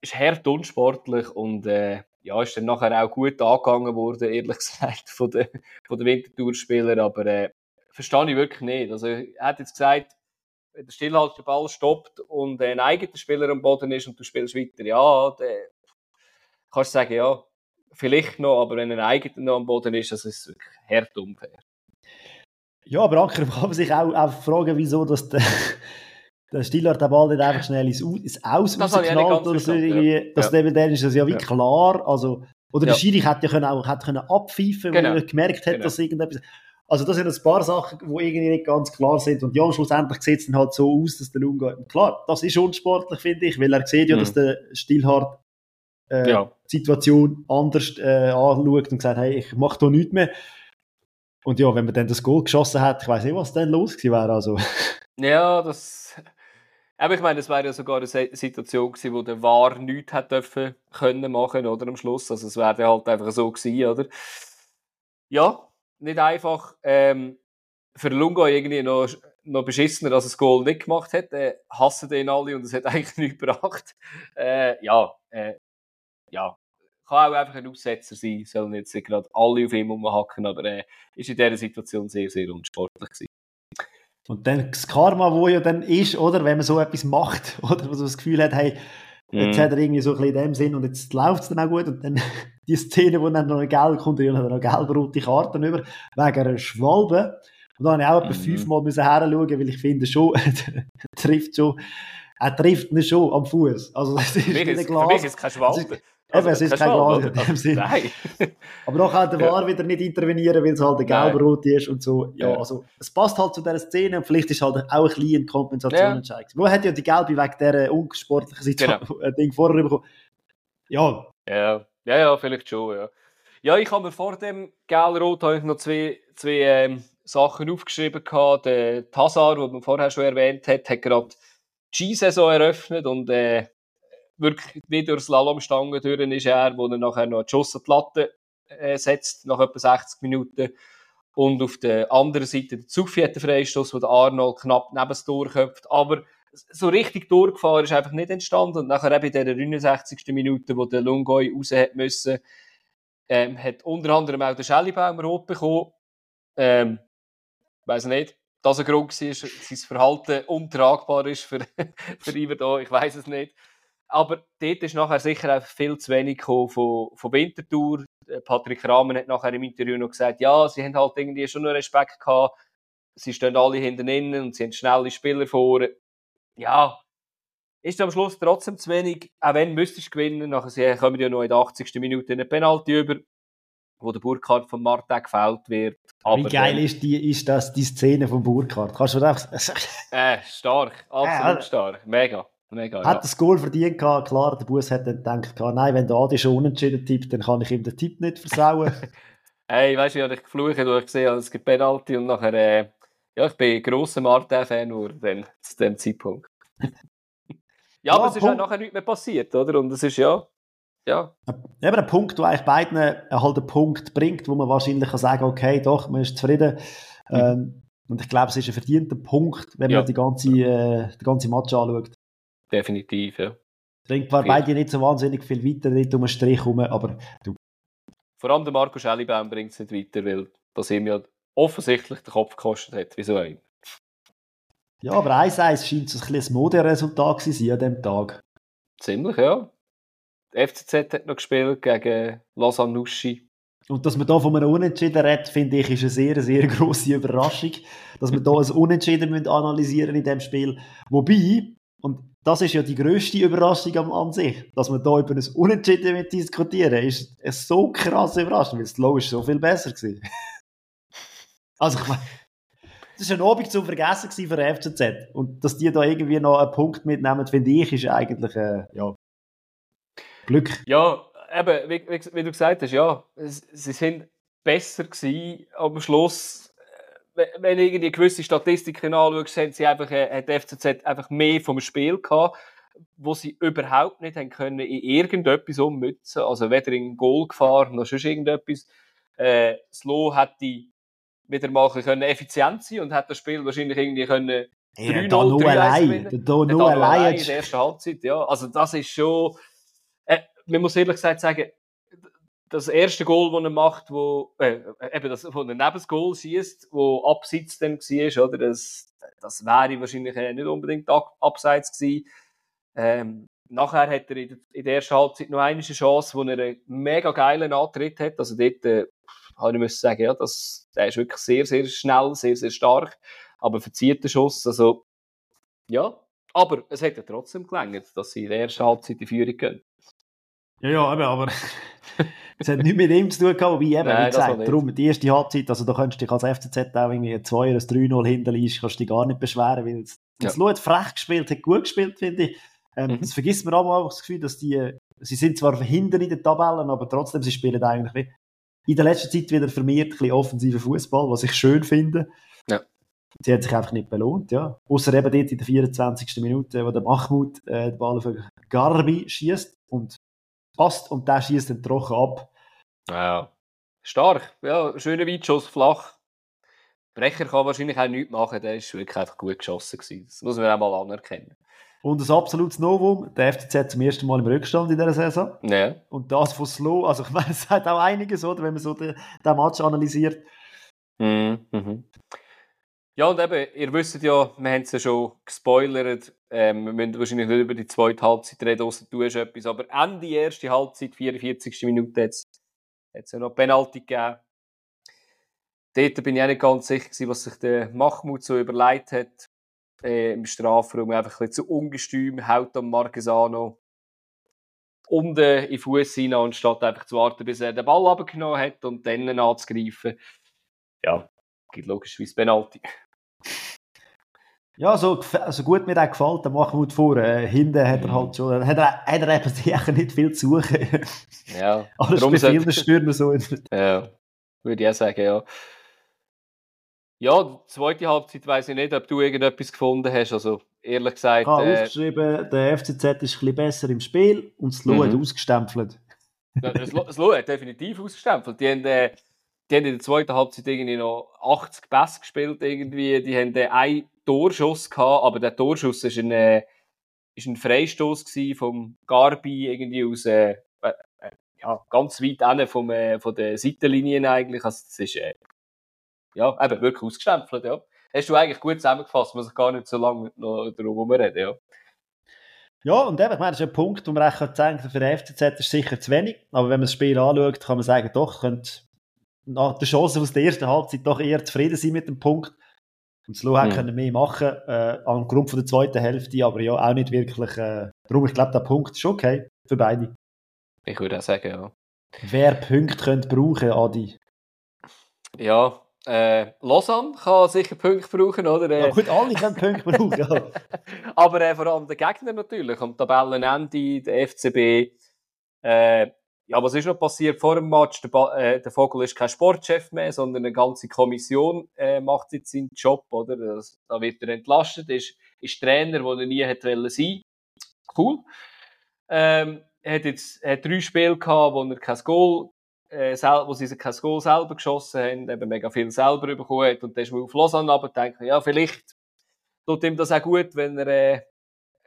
ist hart unsportlich und äh, ja, ist dann nachher auch gut angegangen worden, ehrlich gesagt, von den, von den Wintertour-Spielern, aber äh, verstehe ich wirklich nicht. Also, er hat jetzt gesagt, wenn der Stillhalt den Ball stoppt und ein eigener Spieler am Boden ist und du spielst weiter, ja, dann kannst du sagen, ja, vielleicht noch, aber wenn ein eigener noch am Boden ist, das ist wirklich hart unfair. Ja, aber Anker kann man sich auch, auch fragen, wieso dass der, der Stillard den Ball nicht einfach schnell ins, ins Aus rausgeknallt oder so. Irgendwie, dass ja. der ist das ja wie ja. klar. Also, oder ja. der Schiri hätte ja können auch hätte können abpfeifen, genau. weil er gemerkt hat, genau. dass irgendetwas. Also das sind ein paar Sachen, die irgendwie nicht ganz klar sind. Und ja, schlussendlich sieht es dann halt so aus, dass der Lunga... Klar, das ist unsportlich, finde ich, weil er sieht ja, mhm. dass der Stillhard äh, ja. die Situation anders äh, anschaut und sagt, hey, ich mache da nichts mehr. Und ja, wenn man dann das Goal geschossen hat, ich weiß nicht, was dann los gewesen wäre. Also. Ja, das... Aber ich meine, es wäre ja sogar eine Situation gewesen, wo der War nichts hätte dürfen können machen, oder, am Schluss. Also es wäre halt einfach so gewesen, oder? Ja, nicht einfach. Ähm, für Lungo irgendwie noch, noch beschissener, dass er das Goal nicht gemacht hat. Äh, hassen den alle und es hat eigentlich nichts gebracht. Äh, ja, äh, ja, kann auch einfach ein Aussetzer sein, sollen jetzt gerade alle auf ihm umhacken, aber äh, ist in dieser Situation sehr, sehr unsportlich gewesen. Und dann das Karma, wo ja dann ist, oder, wenn man so etwas macht, oder, wo man das Gefühl hat, hey, Jetzt mm. hat er irgendwie so ein bisschen in dem Sinn und jetzt läuft es dann auch gut und dann die Szene, wo dann noch ein Gelb kommt, und dann noch gelb-rote Karten über, wegen einer Schwalbe. Und dann habe ich auch etwa mm. fünfmal müssen heranschauen, weil ich finde schon, er trifft schon, er trifft ihn schon am Fuß. Also das ist für mich ist. Für mich ist kein Schwalbe. Also, Eben, es ist kein Glas in dem Sinn. Nein. Aber dann kann der ja. VAR wieder nicht intervenieren, weil es halt ein gelb-rot ist und so. Ja, ja, also es passt halt zu dieser Szene und vielleicht ist halt auch ein bisschen Kompensation ja. Wo hat ja die Gelbe wegen dieser unsportlichen Situation genau. Ding vorher bekommen? Ja. ja. Ja, ja, vielleicht schon, ja. Ja, ich habe mir vor dem Gelb-Rot noch zwei, zwei ähm, Sachen aufgeschrieben. Gehabt. Der Tassar, den man vorher schon erwähnt hat, hat gerade die G-Saison eröffnet und äh, wirklich nicht durch Slalomstangen durch ist er, wo er nachher noch eine Schuss an die Latte äh, setzt, nach etwa 60 Minuten. Und auf der anderen Seite der Zufi hat den Freistoß, wo der Arnold knapp neben das Tor köpft. Aber so richtig durchgefahren ist einfach nicht entstanden. Und nachher eben in der 69. Minute, wo der Lungoi raus hat müssen, ähm, hat unter anderem auch der Schellibaum rot bekommen. Ähm, weiß nicht, dass ein Grund war, sein Verhalten untragbar ist für, für ihn da, ich weiß es nicht. Aber dort ist nachher sicher auch viel zu wenig von, von Winterthur. Patrick Rahmen hat nachher im Interview noch gesagt, ja, sie haben halt irgendwie schon noch Respekt gehabt. Sie stehen alle hinten innen und sie haben schnelle Spieler vor. Ja, ist am Schluss trotzdem zu wenig. Auch wenn müsstest du gewinnen, nachher sie kommen ja noch in der 80. Minute eine Penalty über, wo der Burkhardt von Martin gefällt wird. Aber Wie geil dann, ist, die, ist das die Szene von Burkhardt? Kannst du das? äh, stark, absolut äh, stark, mega. Mega, hat ja. das Goal verdient gehabt, klar, der Bus hat dann gedacht, nein, wenn der Adi schon unentschieden tippt, dann kann ich ihm den Tipp nicht versauen. hey, weißt du, ich habe dich geflucht, als ich gesehen habe, es gibt Penalty und nachher, äh, ja, ich bin ein grosser Martin-Fan geworden zu dem Zeitpunkt. ja, ja, aber es ist halt nachher nichts mehr passiert, oder? Und es ist ja, ja. Eben ein Punkt, der eigentlich beiden halt einen Punkt bringt, wo man wahrscheinlich kann sagen okay, doch, man ist zufrieden. Mhm. Ähm, und ich glaube, es ist ein verdienter Punkt, wenn man ja. die ganze, äh, die ganze Match anschaut definitiv, ja. Bringt zwar beide nicht so wahnsinnig viel weiter, nicht um einen Strich herum, aber du. Vor allem der Marco Schellibaum bringt es nicht weiter, weil das ihm ja offensichtlich den Kopf gekostet hat. Wieso ein? Ja, aber 1-1 scheint so ein, ein Moderesultat zu sein an diesem Tag. Ziemlich, ja. Der FCZ hat noch gespielt gegen Lausanne Nuschi. Und dass man da von einem Unentschieden redet, finde ich, ist eine sehr, sehr grosse Überraschung. Dass wir da ein Unentschieden analysieren in diesem Spiel. Wobei, und das ist ja die grösste Überraschung an sich, dass wir da über ein Unentschieden mit diskutieren, ist eine so krasse Überraschung, weil das Low ist so viel besser gewesen. also ich meine, das war ein Abend zu vergessen für den FCZ und dass die da irgendwie noch einen Punkt mitnehmen, finde ich, ist eigentlich äh, ja, Glück. Ja, eben, wie, wie, wie, du gesagt hast, ja, sie sind besser gewesen am Schluss wenn du irgendwie gewisse Statistiken anschaust, haben sie einfach, äh, hat der FCZ einfach mehr vom Spiel gehabt. wo sie überhaupt nicht haben können in irgendetwas ummützen. Also weder in Goal gefahren noch sonst irgendetwas. Äh, Slow hätte wieder mal können effizient sein und hat das Spiel wahrscheinlich irgendwie können ja, 3 da nur allein. Da nur allein in der ersten Halbzeit, ja. Also das ist schon, äh, man muss ehrlich gesagt sagen, das erste Goal, das er macht, wo, äh, eben das, wo er neben das Goal schießt, wo abseits dann war, oder, das, das wäre wahrscheinlich nicht unbedingt abseits gewesen. Ähm, nachher hat er in der, ersten Halbzeit noch eine Chance, wo er einen mega geilen Antritt hat. Also dort äh, ich sagen, ja, das, der ist wirklich sehr, sehr schnell, sehr, sehr stark, aber verzieht den Schuss. Also, ja, aber es hat ja trotzdem gelangt, dass sie in der ersten Halbzeit die Führung gehen. Ja, ja, aber es hat nichts mit ihm zu tun gehabt, wie eben, Nein, wie gesagt, darum die erste Halbzeit, also da könntest du dich als FCZ auch irgendwie 2 oder 3-0 hinterliest, kannst du dich gar nicht beschweren, weil es ja. hat frech gespielt, hat gut gespielt, finde ich. Ähm, mhm. Das vergisst man auch das Gefühl, dass die, sie sind zwar hinten in den Tabellen, aber trotzdem, sie spielen eigentlich in der letzten Zeit wieder vermehrt ein bisschen offensiven Fußball, was ich schön finde. Ja. Sie hat sich einfach nicht belohnt, ja. Außer eben dort in der 24. Minute, wo der Mahmoud äh, den Ball für Garbi schießt und passt und der schießt dann trocken ab. Ja, stark. Ja, schöner Weitschuss, flach. Brecher kann wahrscheinlich auch nichts machen, der ist wirklich einfach gut geschossen gewesen. Das muss man auch mal anerkennen. Und ein absolutes Novum, der FCZ zum ersten Mal im Rückstand in dieser Saison. Ja. Und das von Slow, also ich meine, es hat auch einiges, oder, wenn man so den, den Match analysiert. Mhm. Ja, und eben, ihr wisst ja, wir haben es ja schon gespoilert, ähm, wir müssen wahrscheinlich nicht über die zweite Halbzeit reden, außer du hast etwas, aber Ende erste Halbzeit, 44. Minute, hat es ja noch Penalty gegeben. Dort bin ich auch nicht ganz sicher, was sich der Mahmoud so überlegt hat äh, im Strafraum, einfach ein bisschen zu ungestüm, haut am Marquesano in den Fuß hinein, anstatt einfach zu warten, bis er den Ball abgenommen hat und dann anzugreifen. Ja, gibt logischerweise Penalty. Ja, so, also gut mir auch gefällt, dann machen wir vor. Äh, hinten hat er mhm. halt schon, hat er, hat er eben nicht viel zu suchen. Ja. Aber das ist bei vielen Stürmer so. Ja, würde ich auch sagen, ja. Ja, die zweite Halbzeit weiß ich nicht, ob du irgendetwas gefunden hast. Also, ehrlich gesagt. Ich habe äh, aufgeschrieben, der FCZ ist ein bisschen besser im Spiel und das Lo mhm. hat ausgestempelt. Ja, das Lo hat definitiv ausgestempelt. Die haben, äh, die haben in der zweiten Halbzeit irgendwie noch 80 Pässe gespielt. Irgendwie. Die haben äh, einen Torschuss gehabt, aber der Torschuss ist ein, äh, ist ein Freistoß vom Garbi irgendwie aus äh, äh, ja, ganz weit hinten vom, äh, von der Seitenlinien eigentlich. Also, das ist ja, eben wirklich ausgestempelt, ja. Hast du eigentlich gut zusammengefasst, muss ich gar nicht so lange noch darum reden, ja. Ja, und eben, ich meine, das ist ein Punkt, wo man sagen kann, für den FCZ ist sicher zu wenig, aber wenn man das Spiel anschaut, kann man sagen, doch, könnte nach der Chance aus der ersten Halbzeit doch eher zufrieden sein mit dem Punkt. Und Slow hm. können mehr machen, äh, aufgrund von der zweiten Hälfte, aber ja, auch nicht wirklich. Äh, darum, ich glaube, der Punkt ist okay für beide. Ich würde auch sagen, ja. Wer Punkte könnte brauchen, Adi? Ja, äh, Lausanne kann sicher Punkte brauchen, oder? Ja, gut, alle können Punkte brauchen. Ja. Aber äh, vor allem der Gegner natürlich. Am Tabellenende, der FCB. Äh, ja, was ist noch passiert vor dem Match? Der, äh, der Vogel ist kein Sportchef mehr, sondern eine ganze Kommission äh, macht jetzt seinen Job, oder? Das, da wird er entlastet, ist, ist Trainer, der er nie hätte sein. Cool. Ähm, er hat jetzt hat drei Spiele gehabt, wo er kein Goal äh, wo sie kein Goal selber geschossen haben, eben mega viel selber bekommen hat. Und dann ist man auf Lausanne aber denke ja, vielleicht tut ihm das auch gut, wenn er äh,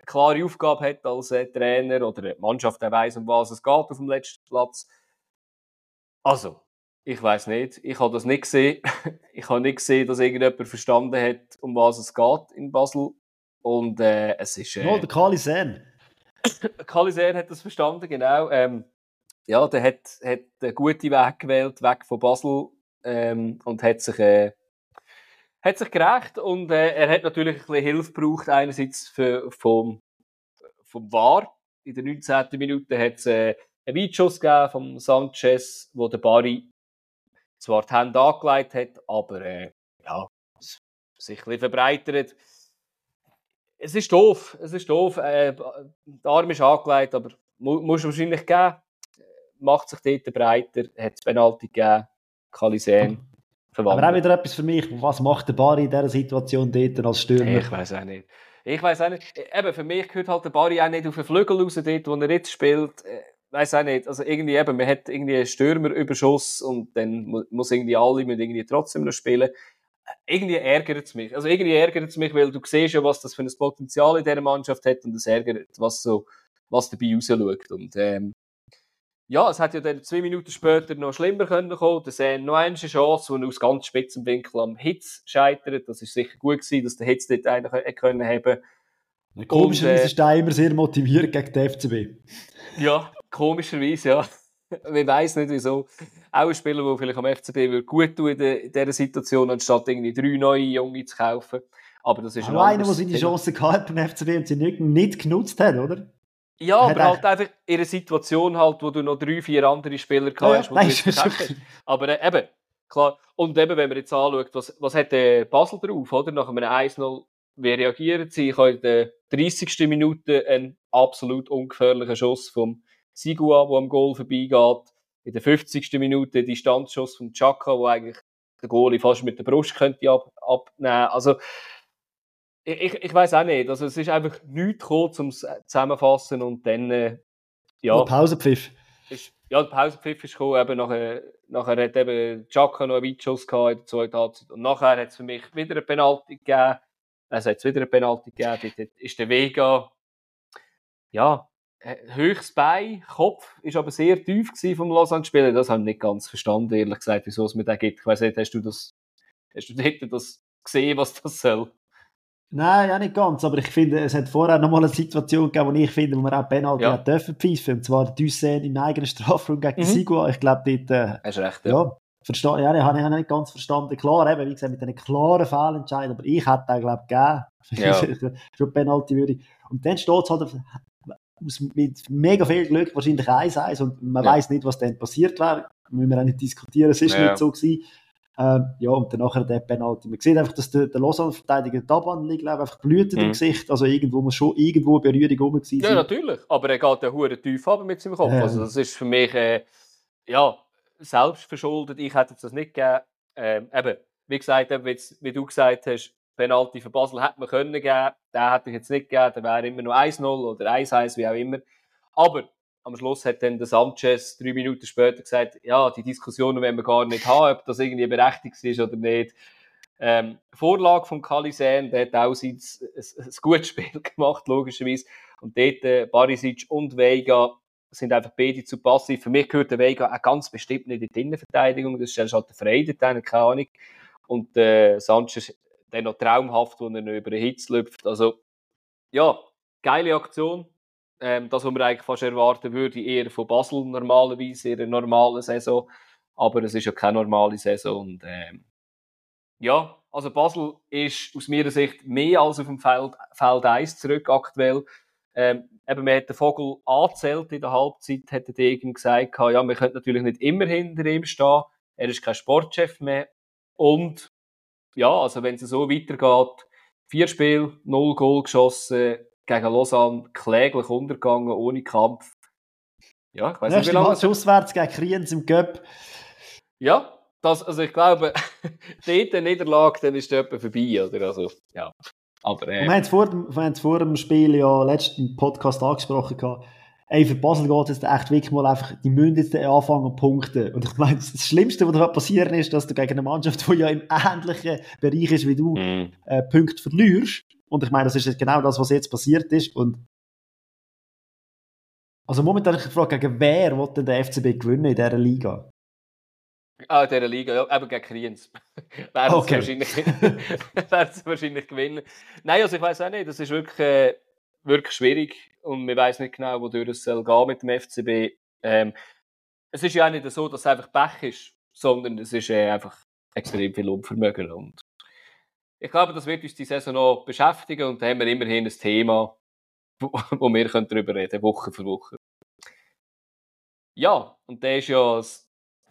klare Aufgabe hat als äh, Trainer oder die Mannschaft der weiß, um was es geht auf dem letzten Platz. Also, ich weiß nicht. Ich habe das nicht gesehen. ich habe nicht gesehen, dass irgendjemand verstanden hat, um was es geht in Basel. Und äh, es ist. Äh, oh, der Kali Sen. Kali Sen hat das verstanden, genau. Ähm, ja, der hat, hat einen guten Weg gewählt, weg von Basel ähm, und hat sich, äh, hat sich gerecht und äh, er hat natürlich ein bisschen Hilfe gebraucht, einerseits für, vom, vom VAR. In der 19. Minute hat es äh, einen Weitschuss gegeben vom Sanchez, wo der Barry zwar die Hände angelegt hat, aber äh, ja, sich ein bisschen verbreitert. Es ist doof, es ist doof. Äh, der Arm ist angelegt, aber mu muss wahrscheinlich geben macht sich dort breiter, hat es Penalty gegeben, Kalisen verwandelt. Aber auch wieder etwas für mich, was macht der Bari in dieser Situation dort als Stürmer? Ich weiß auch nicht. Ich weiß auch nicht. Eben, für mich gehört halt der Barry auch nicht auf den Flügel raus, dort, wo er jetzt spielt. Ich äh, weiß auch nicht. Also irgendwie eben, man hat irgendwie einen Stürmerüberschuss und dann muss irgendwie alle mit irgendwie trotzdem noch spielen. Irgendwie ärgert es mich. Also irgendwie ärgert es mich, weil du siehst ja, was das für ein Potenzial in dieser Mannschaft hat und es ärgert, was so, was dabei rausschaut. Und, ähm, ja, es hätte ja dann zwei Minuten später noch schlimmer können kommen. Da sehen noch eine Chance, wo aus ganz spitzem Winkel am Hitz scheitert. Das ist sicher gut gewesen, dass der Hitz dort eigentlich können haben. Komischerweise äh, ist der immer sehr motiviert gegen den FCB. Ja, komischerweise, ja. Ich weiß nicht wieso. Auch ein Spieler, der vielleicht am FCB gut tun in dieser Situation, anstatt irgendwie drei neue Junge zu kaufen. Aber das ist auch ein einer, der seine Chance gehabt beim FCB und sie nicht, nicht genutzt hat, oder? Ja, aber halt einfach in einer Situation halt, wo du noch drei, vier andere Spieler gehabt ja, hast, wo du hast. Aber äh, eben, klar. Und eben, wenn man jetzt anschaut, was, was hat der Basel drauf, oder? Nach einem 1-0, wie reagieren sie? Ich habe in der 30. Minute einen absolut ungefährlichen Schuss vom Sigua, der am Goal vorbeigeht. In der 50. Minute die Standschuss von Chaka, wo eigentlich der Goalie fast mit der Brust könnte ab, abnehmen. Also, ich, ich weiß auch nicht. Also es ist einfach nichts gekommen zum Zusammenfassen und dann, äh, ja. Der Pausenpfiff. Ist, ja, der Pausenpfiff ist gekommen. Eben nachher, nachher hat eben Chaka noch einen Weitschuss gehabt in der zweiten Halbzeit. Und nachher hat es für mich wieder eine Penalty gegeben. Es hat wieder eine Penalty gegeben. Dort ist der Vega, ja, höchst bei, Kopf ist aber sehr tief vom Lausanne-Spieler. Das habe ich nicht ganz verstanden, ehrlich gesagt, wieso es mir da gibt. Ich weiß nicht, hast du das, hast du dort das gesehen, was das soll? Nein, ja nicht ganz, aber ich finde, es hat vorher noch mal eine Situation gegeben, wo ich finde, wo man auch Penalty ja. hat dürfen pfeifen, und zwar Dussen im eigenen Strafraum gegen mhm. Sigua. Ich glaube, dort... Äh, Hast recht, ja. ja verstanden, ja, habe ich nicht ganz verstanden. Klar, eben, wie gesagt, mit einem klaren Fehlentscheid, aber ich hätte den, glaube ich, gegeben. Ja. Für Penalty würde Und dann steht es halt mit mega viel Glück wahrscheinlich 1-1 und man ja. weiß nicht, was dann passiert wäre. Müssen wir auch nicht diskutieren, es ist ja. nicht so gewesen. Ähm, ja, und nachher der Penalty. Man sieht einfach, dass der, der Lausanne-Verteidiger die Abhandlung einfach blühtet mhm. im Gesicht. Also irgendwo muss schon irgendwo eine Berührung rum sein. Ja, natürlich. Aber er geht ja hure tief ab mit seinem Kopf. Also das ist für mich, äh, ja, selbst verschuldet. Ich hätte das nicht gegeben. Ähm, eben, wie gesagt, eben, wie, du gesagt hast, Penalty für Basel hätte man können geben. Den hätte ich jetzt nicht gegeben. Der wäre immer noch 1-0 oder 1-1, wie auch immer. Aber am Schluss hat dann der Sanchez drei Minuten später gesagt, ja, die Diskussionen wollen wir gar nicht haben, ob das irgendwie berechtigt ist oder nicht. Ähm, Vorlage von Kalisen, der hat auch ein, ein, ein gutes Spiel gemacht, logischerweise. Und dort äh, Barisic und Vega sind einfach beide zu passiv. Für mich gehört der Vega auch ganz bestimmt nicht in die Innenverteidigung. Das ist halt der Freude, keine Ahnung. Und äh, Sanchez dann noch traumhaft, wo er über den Hitz läuft. Also, ja, geile Aktion. Ähm, das, was man eigentlich fast erwarten würde, eher von Basel normalerweise, in einer normalen Saison. Aber es ist ja keine normale Saison. Und, ähm, ja, also Basel ist aus meiner Sicht mehr als auf dem Feld, Feld 1 zurück aktuell. Ähm, eben, man hat den Vogel angezählt in der Halbzeit, hat der Degen gesagt, ja, man könnte natürlich nicht immer hinter ihm stehen. Er ist kein Sportchef mehr. Und ja, also wenn es so weitergeht, vier Spiele, null Goal geschossen, gegen Lausanne kläglich untergegangen, ohne Kampf. Ja, ich weiß nicht, wie lange... Match auswärts gegen Kriens im Göpp. Ja, das, also ich glaube, dort eine Niederlage, dann ist der vorbei, oder? Also, ja. Aber, äh, wir haben es vor, vor dem Spiel ja letzten Podcast angesprochen gehabt. Ey, für Basel geht es echt wirklich mal einfach, die müssen jetzt anfangen zu punkten. Und ich meine, das Schlimmste, was da passieren ist, dass du gegen eine Mannschaft, die ja im ähnlichen Bereich ist wie du, mm. äh, Punkte verlierst. Und ich meine, das ist genau das, was jetzt passiert ist. Und also momentan ich gefragt, gegen wer will denn der FCB gewinnen in dieser Liga? Ah, in dieser Liga, ja, eben gegen Kriens. werden okay. sie wahrscheinlich, werden sie wahrscheinlich gewinnen. Nein, also ich weiß auch nicht, das ist wirklich, äh, wirklich schwierig und man weiß nicht genau, wodurch es soll gehen mit dem FCB. Ähm, es ist ja auch nicht so, dass es einfach Pech ist, sondern es ist äh, einfach extrem viel Unvermögen und ich glaube, das wird uns die Saison noch beschäftigen und da haben wir immerhin ein Thema, wo, wo wir können darüber reden Woche für Woche. Ja, und da ist ja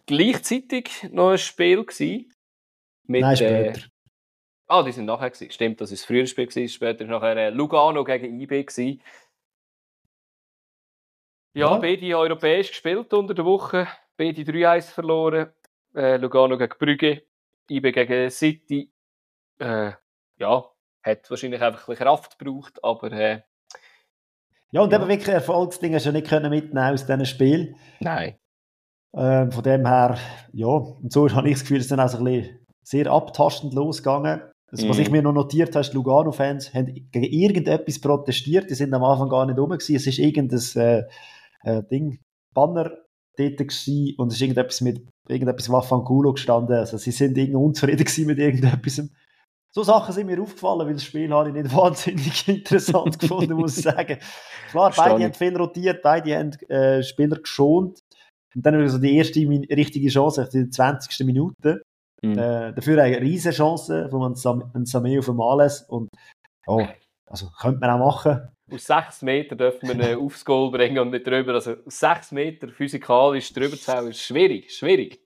gleichzeitig noch ein Spiel gewesen. Mit, Nein, später. Äh, ah, die sind nachher gewesen. Stimmt, das ist das frühere Spiel gewesen. Später war nachher äh, Lugano gegen IB gewesen. Ja, ja, beide europäisch gespielt unter der Woche. Beide 3-1 verloren. Äh, Lugano gegen Brügge, IB gegen City äh, ja, hat wahrscheinlich einfach ein Kraft gebraucht, aber äh, ja, und ja. eben wirklich Erfolgsdinge du nicht können mitnehmen aus diesem Spiel. Nein. Ähm, von dem her, ja, und so habe ich das Gefühl, es ist dann auch so ein bisschen sehr abtastend losgegangen. Also, Was ich mhm. mir noch notiert habe, Lugano-Fans haben gegen irgendetwas protestiert, die sind am Anfang gar nicht rum gewesen. Es ist irgendein äh, äh, Ding, Banner dort gewesen und es ist irgendetwas mit irgendetwas Waffangulo gestanden. Also sie sind irgendwie unzufrieden mit irgendetwas. So Sachen sind mir aufgefallen, weil das Spiel habe ich nicht wahnsinnig interessant gefunden, muss ich sagen. Klar, beide haben viel rotiert, beide haben äh, Spieler geschont. Und dann also die erste richtige Chance, die 20. Minute. Mhm. Äh, dafür eine riesige Chance von einem Sameo von Males. Und oh, also könnte man auch machen. Aus 6 Metern dürfen wir ihn aufs Goal bringen und nicht drüber. Also aus 6 Metern physikalisch drüber zu hauen, ist schwierig. Schwierig.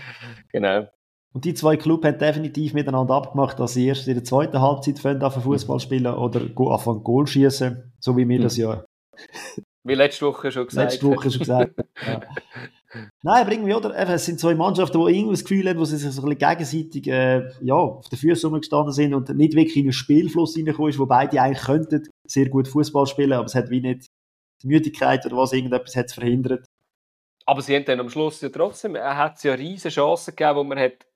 genau. Und die zwei Clubs haben definitiv miteinander abgemacht, dass sie erst in der zweiten Halbzeit auf Fußball spielen oder anfangen Goal schießen, so wie wir mhm. das ja. Wie letzte Woche schon gesagt. Letzte Woche schon gesagt. ja. Nein, aber irgendwie, oder? es sind zwei Mannschaften, die irgendwie das Gefühl haben, wo sie sich so ein bisschen gegenseitig äh, ja, auf den Füßen gestanden sind und nicht wirklich in einen Spielfluss reingekommen ist, wo beide eigentlich könnten sehr gut Fußball spielen, aber es hat wie nicht die Müdigkeit oder was, irgendetwas hat es verhindert. Aber sie haben dann am Schluss ja trotzdem, er hat ja riesige Chancen gegeben, wo man hat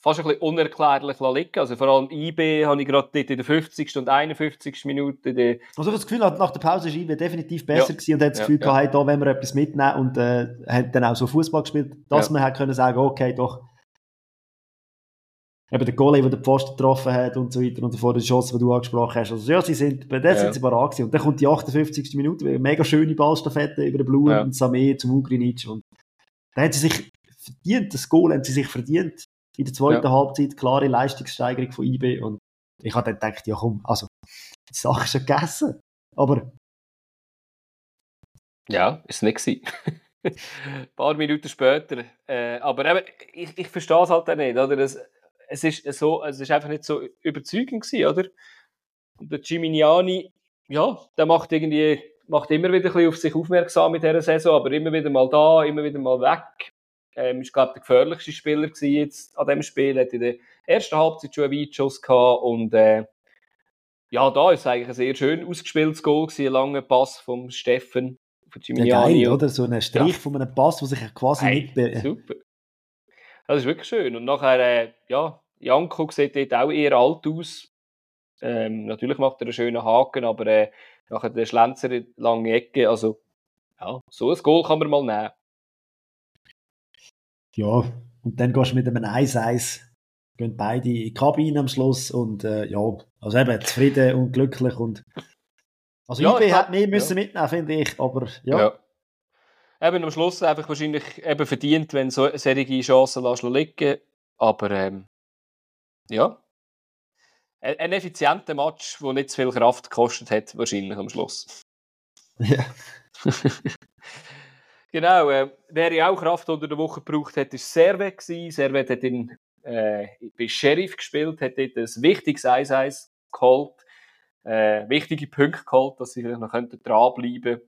fast ein bisschen unerklärlich liegen Also vor allem IB habe ich gerade in der 50. und 51. Minute. Also das Gefühl, nach der Pause ist IB definitiv besser ja. gewesen und hat das Gefühl ja, gehabt, ja. da wollen wir etwas mitnehmen und äh, hat dann auch so Fußball gespielt, dass ja. man hat können sagen, okay, doch eben der Goalie, der den Pfosten getroffen hat und so weiter und davor die Chance, die du angesprochen hast. Also ja, sie sind, bei der ja. sind sie parat gewesen. Und dann kommt die 58. Minute, mega schöne Ballstaffette über den Blue ja. und Samé zum Ugrinic und da haben sie sich verdient, das Goal haben sie sich verdient in der zweiten ja. Halbzeit klare Leistungssteigerung von IB und ich habe dann gedacht, ja komm, also die Sache ist schon gegessen, aber ja, ist nicht gewesen. Ein paar Minuten später, äh, aber eben, ich, ich verstehe es halt auch nicht, oder? Es, es, ist so, es ist einfach nicht so überzeugend gewesen, oder? Und der Gimignani, ja, der macht irgendwie macht immer wieder ein bisschen auf sich aufmerksam mit dieser Saison, aber immer wieder mal da, immer wieder mal weg. Ähm, ist, glaube der gefährlichste Spieler jetzt an diesem Spiel. Hat in der ersten Halbzeit schon einen Weitschuss gehabt und äh, ja, da ist eigentlich ein sehr schön ausgespieltes Goal gewesen, ein langer Pass vom Steffen, von Ja, geil, oder? So ein Strich ja. von einem Pass, der sich quasi hey, nicht... Super. Das ist wirklich schön. Und nachher, äh, ja, Janko sieht dort auch eher alt aus. Ähm, natürlich macht er einen schönen Haken, aber äh, nachher der Schlenzer in lange Ecke, also ja, so ein Goal kann man mal nehmen ja, und dann gehst du mit einem 1-1, gehen beide in die Kabine am Schluss und äh, ja, also eben zufrieden und glücklich und also ja, IB hat mehr müssen ja. mitnehmen, finde ich, aber ja. ja. Eben am Schluss einfach wahrscheinlich eben verdient, wenn so solche Chancen lassen liegen, aber ähm, ja, ein effizienter Match, der nicht zu viel Kraft gekostet hat, wahrscheinlich am Schluss. Ja. Genau, äh, wer ja auch Kraft unter der Woche gebraucht hat, war Servet. Servet hat in, äh, bei Sheriff gespielt, hat dort ein wichtiges 1-1 geholt, äh, wichtige Punkte geholt, dass sie vielleicht noch dranbleiben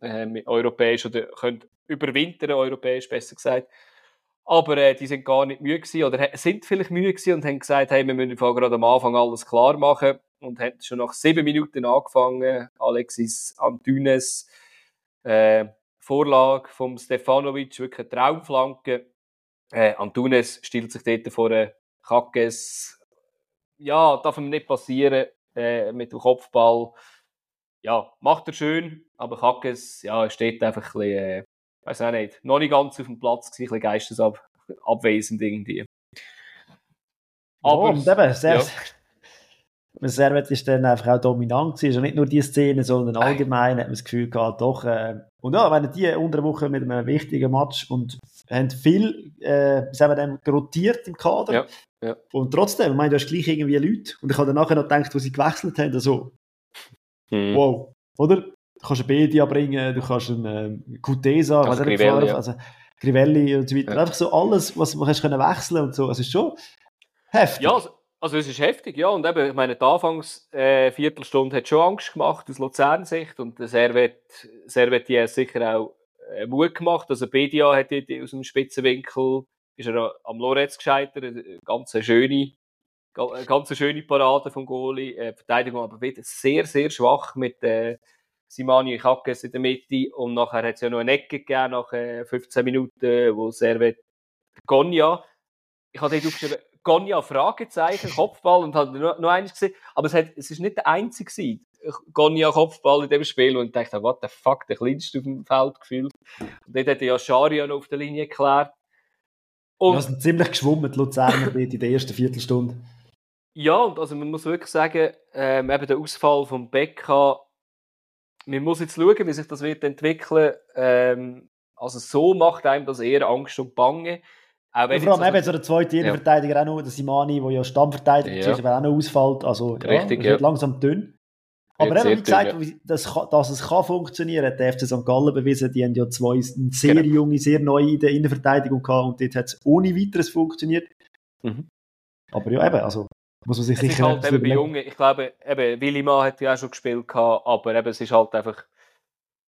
äh, europäisch oder überwintern, europäisch besser gesagt. Aber äh, die sind gar nicht müde gewesen, oder sind vielleicht müde gewesen und haben gesagt, hey, wir müssen gerade am Anfang alles klar machen und haben schon nach sieben Minuten angefangen. Alexis Antunes, äh, Vorlage vom Stefanovic, wirklich eine Traumflanke. Äh, Antunes stellt sich dort vor Kackes. Ja, darf ihm nicht passieren äh, mit dem Kopfball. Ja, macht er schön, aber Kackes ja, steht einfach ein bisschen, äh, weiß auch nicht, noch nicht ganz auf dem Platz, ein bisschen geistesabwesend irgendwie. Aber, ja, eben, sehr, ja. Servet ist dann einfach auch dominant gewesen. Also nicht nur die Szene, sondern allgemein hat man das Gefühl gehabt, doch, äh, und ja, wenn die unter der Woche mit einem wichtigen Match und haben viel, äh, sagen wir dem, rotiert im Kader. Ja, ja. Und trotzdem, ich meine, du hast gleich irgendwie Leute. Und ich habe dann nachher noch gedacht, wo sie gewechselt haben, also, hm. wow, oder? Du kannst einen Bedia bringen, du kannst einen äh, Kutesa, also, Grivelli, ja. also Grivelli und so weiter. Ja. Einfach so alles, was man können wechseln und so. Es ist schon heftig. Ja, also, also es ist heftig, ja. Und eben, ich meine, die Anfangsviertelstunde äh, hat schon Angst gemacht aus Luzern-Sicht und der Servet, Servetier sicher auch äh, Mut gemacht. Also Bedia hat aus dem Spitzenwinkel ist er am Loretz gescheitert, eine ganz schöne, Eine ganz schöne Parade vom Goalie. Äh, Verteidigung aber wieder sehr, sehr schwach mit äh, Simani Kackes in der Mitte. Und nachher hat es ja noch eine Ecke gegeben, nach äh, 15 Minuten, wo Servet Gonja. Ich habe dort aufgeschrieben, Gonja Fragezeichen, Kopfball und noch, noch eines gesehen. Aber es, hat, es ist nicht der einzige gewesen. Gonja Kopfball in dem Spiel und ich dachte, what the fuck, der kleinste auf dem Feld gefühlt. Und dort hat ja Sharia noch auf der Linie geklärt. Und ja, sind ziemlich geschwommen, die Luzerner in der ersten Viertelstunde. Ja, und also man muss wirklich sagen, ähm, eben der Ausfall von Becca, man muss jetzt schauen, wie sich das wird entwickeln. Ähm, also so macht einem das eher Angst und Bange. Auch wenn ja, vor allem eben so der zweite Innenverteidiger ja. auch noch, der Simani, der ja Stammverteidiger ja. ist, aber auch noch ausfällt. Also Richtig, ja, wird langsam dünn. Aber eben, wie gesagt, dünn, dass, dass, es kann funktionieren, hat der FC St. Gallen bewiesen. Die haben ja zwei sehr genau. junge, sehr neue in der Innenverteidigung gehabt und dort hat es ohne weiteres funktioniert. Mhm. Aber ja, eben, also muss man sich es sicher... Ist halt eben bei Jungen, ich glaube, eben, Willimann hat ja auch schon gespielt gehabt, aber eben, es ist halt einfach,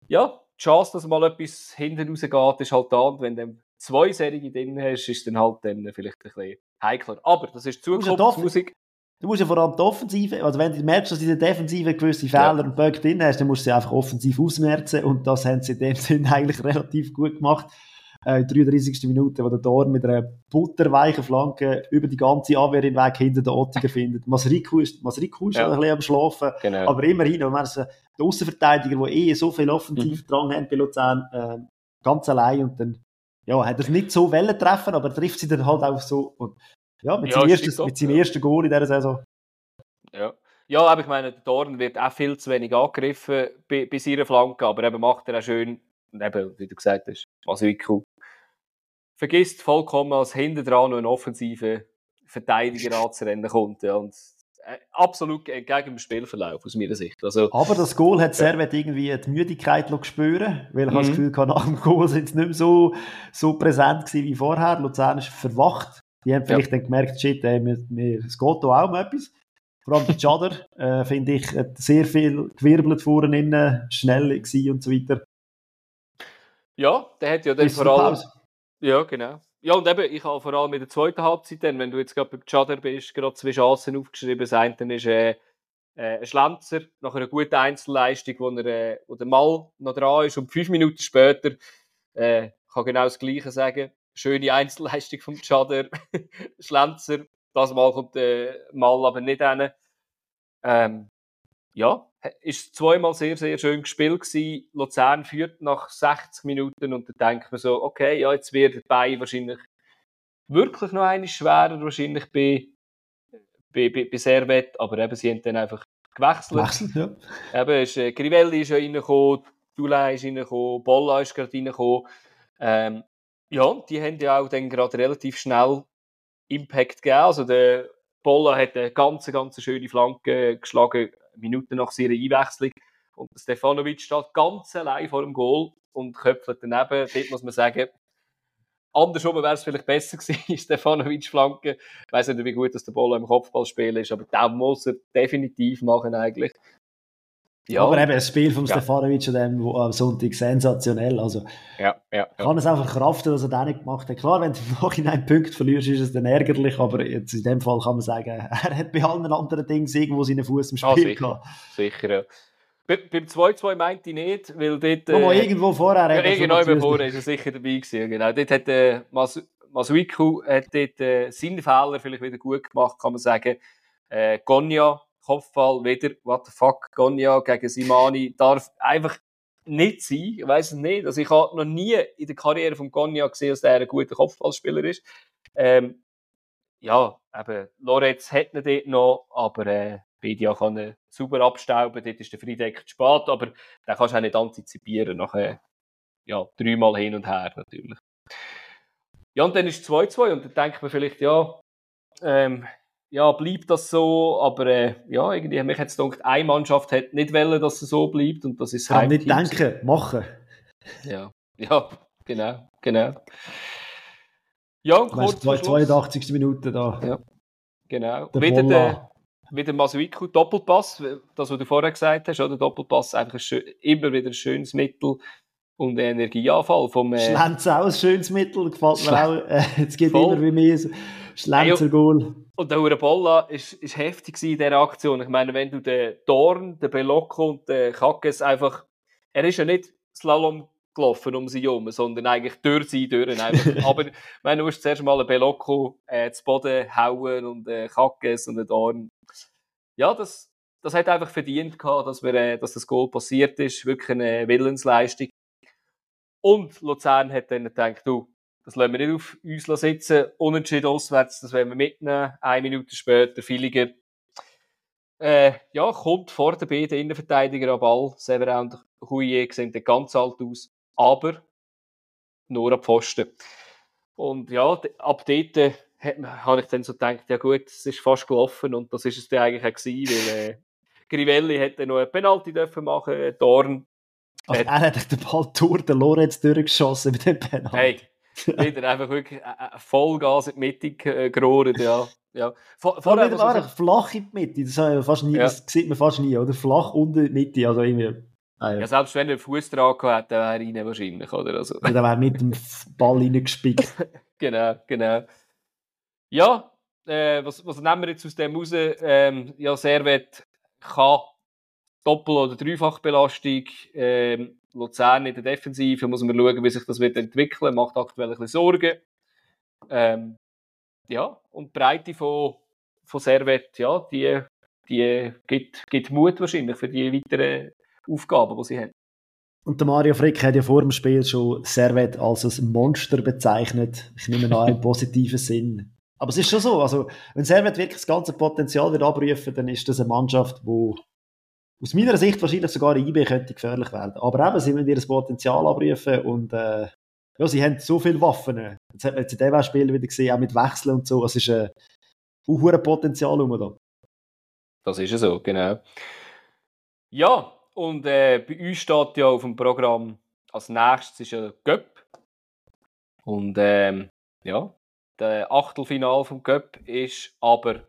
ja, die Chance, dass mal etwas hinten rausgeht, ist halt da und wenn du zwei Serien drin hast, ist dann halt dann vielleicht ein bisschen heikler. Aber das ist Zukunftsmusik. Du musst ja vor allem die Offensive, also wenn du merkst, dass du in der Defensive gewisse Fehler ja. und Böcke drin hast, dann musst du sie einfach offensiv ausmerzen und das haben sie in dem Sinne eigentlich relativ gut gemacht. Äh, in der 33. Minute, wo der Dorn mit einer butterweichen Flanke über die ganze Abwehr hinweg hinter den Ottiger findet. Masriku ist, Masriku ist ja. ein bisschen am Schlafen, genau. aber immerhin, wenn man so, der Außenverteidiger, der eh so viel offensiv mhm. hat bei Luzern, äh, ganz allein und dann ja, hat er nicht so Wellen treffen, aber trifft sie dann halt auch so. Und, ja, mit, ja, seinem, ersten, mit seinem ja. ersten Goal in dieser Saison. Ja. Ja, aber ich meine, der Dorn wird auch viel zu wenig angegriffen bei, bei seiner Flanke, aber eben macht er auch schön, eben, wie du gesagt hast, Masuiku vergisst vollkommen, als hinten dran noch ein offensiver Verteidiger anzurennen kommt. Ja, und absolut gegen den Spielverlauf aus meiner Sicht. Also, Aber das Goal hat Servet irgendwie die Müdigkeit spüren weil ich mhm. das Gefühl hatte, nach dem Goal sind sie nicht mehr so, so präsent gewesen wie vorher. Luzern ist verwacht. Die haben vielleicht ja. dann gemerkt, shit, ey, mir, mir, es geht da auch um etwas. Vor allem der Chader, äh, finde ich, hat sehr viel gewirbelt vorne innen, schnell gewesen und so weiter. Ja, der hat ja dann vor allem... Ja, genau. Ja, und eben, ich habe vor allem in der zweiten Halbzeit, dann, wenn du jetzt gerade beim Chader bist, gerade zwei Chancen aufgeschrieben. Das eine ist äh, äh, ein Schlanzer nach einer guten Einzelleistung, wo, er, äh, wo der Mal noch dran ist und fünf Minuten später äh, kann genau das Gleiche sagen. Schöne Einzelleistung vom Chader. Schlanzer, das Mal kommt der äh, Mal aber nicht hin. Ähm, ja, ist zweimal sehr, sehr schön gespielt gewesen. Luzern führt nach 60 Minuten und dann denkt man so, okay, ja, jetzt wird der Bein wahrscheinlich wirklich noch eine schwerer, wahrscheinlich bei, bei, bei, bei Servet, aber eben, sie haben dann einfach gewechselt. Gewechselt, ja. Eben, ist, äh, Crivelli ist ja reingekommen, Dulay ist reingekommen, Bolla ist gerade reingekommen. Ähm, ja, die haben ja auch dann gerade relativ schnell Impact gegeben. Also der Bolla hat eine ganz, ganz schöne Flanke geschlagen Minuten nach seiner Einwechslung. Und Stefanovic steht ganz allein vor dem Goal und köpfelt daneben. Dort muss man sagen, andersrum wäre es vielleicht besser gewesen, Stefanovic Flanke. Ich weiß nicht, wie gut dass der Ball im Kopfballspiel ist, aber das muss er definitiv machen eigentlich. Ja. Aber eben das Spiel von ja. Stefanovic am Sonntag sensationell. Also, ja, ja, ja. kann es einfach kraften, dass er das nicht gemacht hat. Klar, wenn du im Nachhinein Punkt verlierst, ist es dann ärgerlich, aber jetzt in dem Fall kann man sagen, er hat bei allen anderen Dingen irgendwo seinen Fuß im ah, Spiel ah, sicher. gehabt. Sicher, ja. beim 2-2 meinte ich nicht, weil dort... Äh, oh, irgendwo vorher... Ja, irgendwo vorher ist er sicher dabei gewesen, genau. Dort hat äh, Mas Masuiku hat dort äh, seinen Fehler vielleicht wieder gut gemacht, kann man sagen. Äh, Gonja Kopfball wieder, what the fuck, Gonja gegen Simani, darf einfach nicht sein. Ich weiß es nicht. Also ich habe noch nie in der Karriere von Gonja gesehen, dass er ein guter Kopfballspieler ist. Ähm, ja, eben, Lorenz hat ihn dort noch, aber äh, Bedia kann ihn super abstauben. Dort ist der Friedeck zu spät, aber den kannst du auch nicht antizipieren. Nachher, ja, dreimal hin und her natürlich. Ja, und dann ist 2-2 und dann denkt man vielleicht, ja, ähm, ja, bleibt das so, aber äh, ja, irgendwie, mich jetzt gedacht, eine Mannschaft hätte nicht wollen, dass es so bleibt und das ist Kann nicht denken, machen. Ja, ja, genau, genau. Ja, kurz 82. Minute da. Ja, genau. Der wieder der, wieder Masuiku, Doppelpass, das, was du vorher gesagt hast, oder? Doppelpass, einfach schön, immer wieder ein schönes Mittel. Und Energieanfall vom... Äh, Schlenz auch ein schönes Mittel, gefällt mir auch. Äh, es gibt voll. immer wie mehr Schlenzer Goal. Und der Urabolla ist, ist heftig in dieser Aktion. Ich meine, wenn du den Dorn, den Belocco und den Kackes einfach... Er ist ja nicht Slalom gelaufen um sie herum, sondern eigentlich durch sie durch. Einfach. Aber wenn du musst zuerst mal einen Belocco äh, zu Boden hauen und äh, Kackes und einen Dorn. Ja, das, das hat einfach verdient gehabt, dass, wir, äh, dass das Goal passiert ist. Wirklich eine Willensleistung. Und Luzern hat dann gedacht, du, das lassen wir nicht auf uns sitzen, unentschieden auswärts, das werden wir mitnehmen. Eine Minute später, Villiger, äh, ja, kommt vor der beiden Innenverteidiger am Ball. Severin und Huye sehen ganz alt aus, aber nur am Pfosten. Und ja, ab dort äh, habe ich dann so gedacht, ja gut, es ist fast gelaufen und das ist es dann eigentlich auch gewesen, weil äh, Grivelli hätte noch eine Penalty dürfen machen, Dorn also er hat den Ball durch den Lorenz durchgeschossen mit dem Penalty. Hey, wieder einfach wirklich Vollgas in die Mitte äh, gerohrt, ja. ja. Vor, vor allem so flach in die Mitte, das, fast nie, ja. das sieht man fast nie, oder? Flach unter die Mitte, also irgendwie... Ah, ja. ja. selbst wenn er Fuß dran gehabt dann wäre er rein wahrscheinlich, oder? Also. Ja, dann wäre mit dem Ball reingespickt. genau, genau. Ja, äh, was, was nehmen wir jetzt aus dem raus? Ähm, ja, Servet kann Doppel- oder Dreifachbelastung. Ähm, Luzern in der Defensive muss man schauen, wie sich das wird entwickeln. Macht aktuell ein bisschen Sorgen. Ähm, ja, und die Breite von, von Servet, ja, die, die gibt, gibt Mut wahrscheinlich für die weiteren Aufgaben, die sie haben. Und der Mario Frick hat ja vor dem Spiel schon Servet als ein Monster bezeichnet. Ich nehme an, im positiven Sinn. Aber es ist schon so, also wenn Servet wirklich das ganze Potenzial wird abrufen, dann ist das eine Mannschaft, die aus meiner Sicht wahrscheinlich sogar IB könnte gefährlich werden. Aber eben, sie müssen ihr Potenzial abrufen und äh, ja, sie haben so viele Waffen. Jetzt hat man jetzt in diesem Spiel wieder gesehen, auch mit Wechseln und so. Es ist ein äh, Potenzial um da. Das ist ja so, genau. Ja, und äh, bei uns steht ja auf dem Programm als nächstes ist ein Göpp. Und ähm, ja, der Achtelfinal vom Göpp ist aber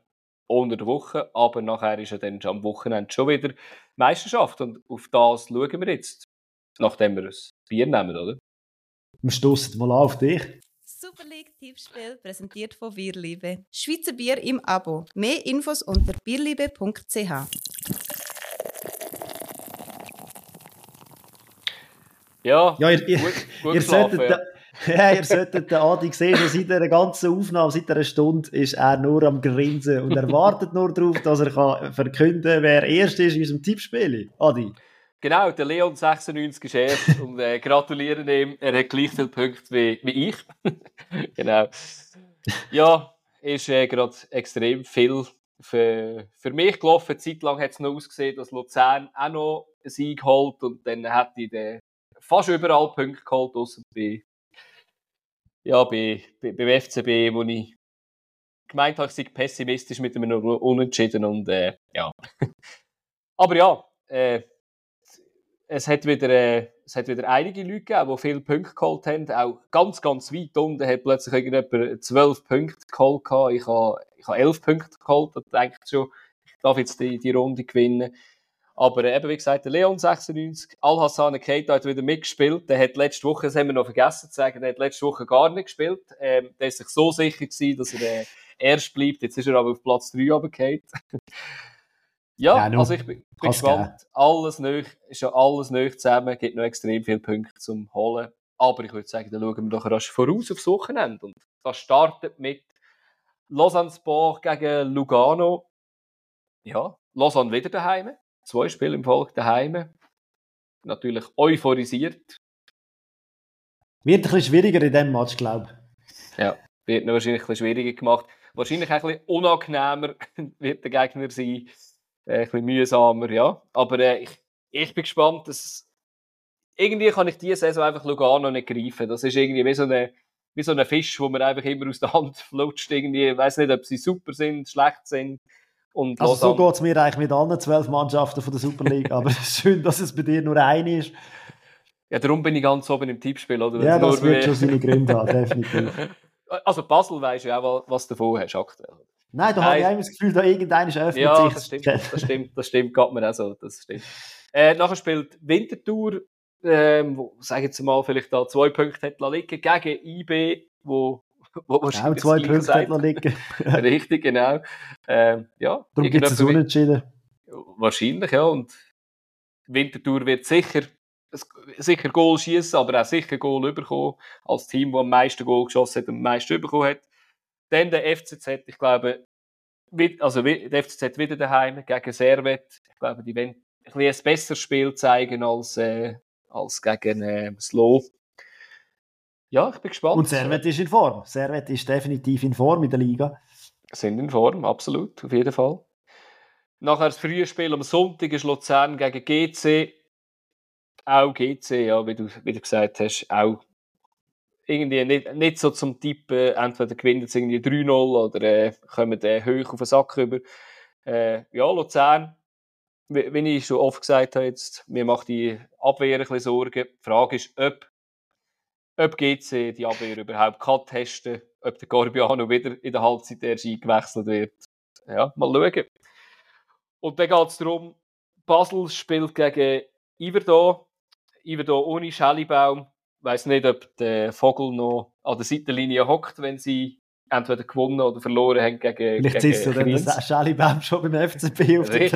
unter der Woche, aber nachher ist ja dann am Wochenende schon wieder Meisterschaft und auf das schauen wir jetzt, nachdem wir ein Bier nehmen, oder? Wir stoßen mal auf dich. Super League Tippspiel präsentiert von Bierliebe. Schweizer Bier im Abo. Mehr Infos unter bierliebe.ch. Ja, ja ihr, ihr, gut, gut ihr solltet, ja. Ihr solltet den Adi sehen, seit einer ganzen Aufnahme, seit einer Stunde, ist er nur am Grinsen und er wartet nur darauf, dass er kann verkünden kann, wer erst ist in unserem Tippspiel. Adi. Genau, der Leon 96 ist erst und äh, gratulieren ihm. Er hat gleich viele Punkte wie, wie ich. genau. Ja, ist äh, gerade extrem viel für, für mich gelaufen. Zeitlang hat es noch ausgesehen, dass Luzern auch noch einen Sieg holt und dann hätte ich fast überall Punkte geholt, außer bei ja, bei, bei, beim FCB, wo ich gemeint habe, ich sei pessimistisch mit einem Unentschieden und äh, ja. Aber ja, äh, es hat wieder, äh, es hat wieder einige Leute gegeben, die viele Punkte geholt haben. Auch ganz, ganz weit unten hat plötzlich irgendjemand zwölf Punkte geholt. Ich habe, ich habe elf Punkte geholt und denke schon, ich darf jetzt die, die Runde gewinnen. Aber eben, wie gesagt, der Leon 96, Al-Hassan Keita hat wieder mitgespielt. Der hat letzte Woche, das haben wir noch vergessen zu sagen, der hat letzte Woche gar nicht gespielt. Ähm, der ist sich so sicher gewesen, dass er äh, erst bleibt. Jetzt ist er aber auf Platz 3 runtergefallen. ja, ja also ich bin, bin gespannt. Alles neu, ist ja alles neu zusammen, gibt noch extrem viele Punkte zum Holen. Aber ich würde sagen, dann schauen wir doch rasch voraus aufs Wochenende. Und das startet mit Lausanne Sport gegen Lugano. Ja, Lausanne wieder daheim zwei Spiele im Volk daheim. Natürlich euphorisiert. Wird ein bisschen schwieriger in diesem Match, glaube ich. Ja, wird noch wahrscheinlich ein bisschen schwieriger gemacht. Wahrscheinlich ein bisschen unangenehmer wird der Gegner sein. Äh, ein bisschen mühsamer, ja. Aber äh, ich, ich bin gespannt, dass irgendwie kann ich diese Saison einfach Lugano nicht greifen. Das ist irgendwie wie so eine wie so ein Fisch, wo man einfach immer aus der Hand flutscht. Irgendwie, ich weiß nicht, ob sie super sind, schlecht sind. Und also so geht es mir eigentlich mit allen zwölf Mannschaften von der Super League, aber es ist schön, dass es bei dir nur eine ist. Ja, darum bin ich ganz oben im Tippspiel, oder? Ja, das wird schon seine Gründe haben, definitiv. Also Basel weisst ja auch, was du davon hast aktuell. Nein, da habe ich immer das Gefühl, da irgendein ist öffnet ja, sich. das stimmt, das stimmt, das stimmt, geht mir auch so, das stimmt. Äh, nachher spielt Winterthur ähm, wo, sagen jetzt mal, vielleicht da zwei Punkte hätte liegen gegen IB, wo, wo wahrscheinlich Auch zwei Punkte hätte liegen. Richtig, genau. Ähm, ja, Darum gibt es Unentschieden. Wahrscheinlich, ja. Und Winterthur wird sicher, sicher Goal schießen, aber auch sicher Goal bekommen. Als Team, das am meisten Goal geschossen hat und am meisten bekommen hat. Dann der FCZ, ich glaube, also der FCZ wieder daheim gegen Servet. Ich glaube, die wollen ein, ein besseres Spiel zeigen als, äh, als gegen äh, Slow. Ja, ich bin gespannt. Und Servet ist in Form. Servet ist definitiv in Form in der Liga. Sind in Form, absolut, auf jeden Fall. Nachher das frühe Spiel am Sonntag ist Luzern gegen GC. Auch GC, ja, wie du, wie du gesagt hast, auch irgendwie nicht, nicht so zum Tippen, entweder gewinnen sie irgendwie 3-0 oder äh, kommen äh, hoch auf den Sack rüber. Äh, ja, Luzern, wie, wie, ich schon oft gesagt habe, jetzt, mir macht die Abwehr ein bisschen Sorgen. Die Frage ist, ob, ob GC die Abwehr überhaupt kann testen ob der Corbiano wieder in der Halbzeit erst eingewechselt wird. Ja, mal schauen. Und dann geht es darum, Basel spielt gegen Iverdo. Iverdo ohne Schellibaum weiß nicht, ob der Vogel noch an der Seitenlinie hockt, wenn sie entweder gewonnen oder verloren haben gegen Vielleicht siehst du dann das schon beim FCB auf der.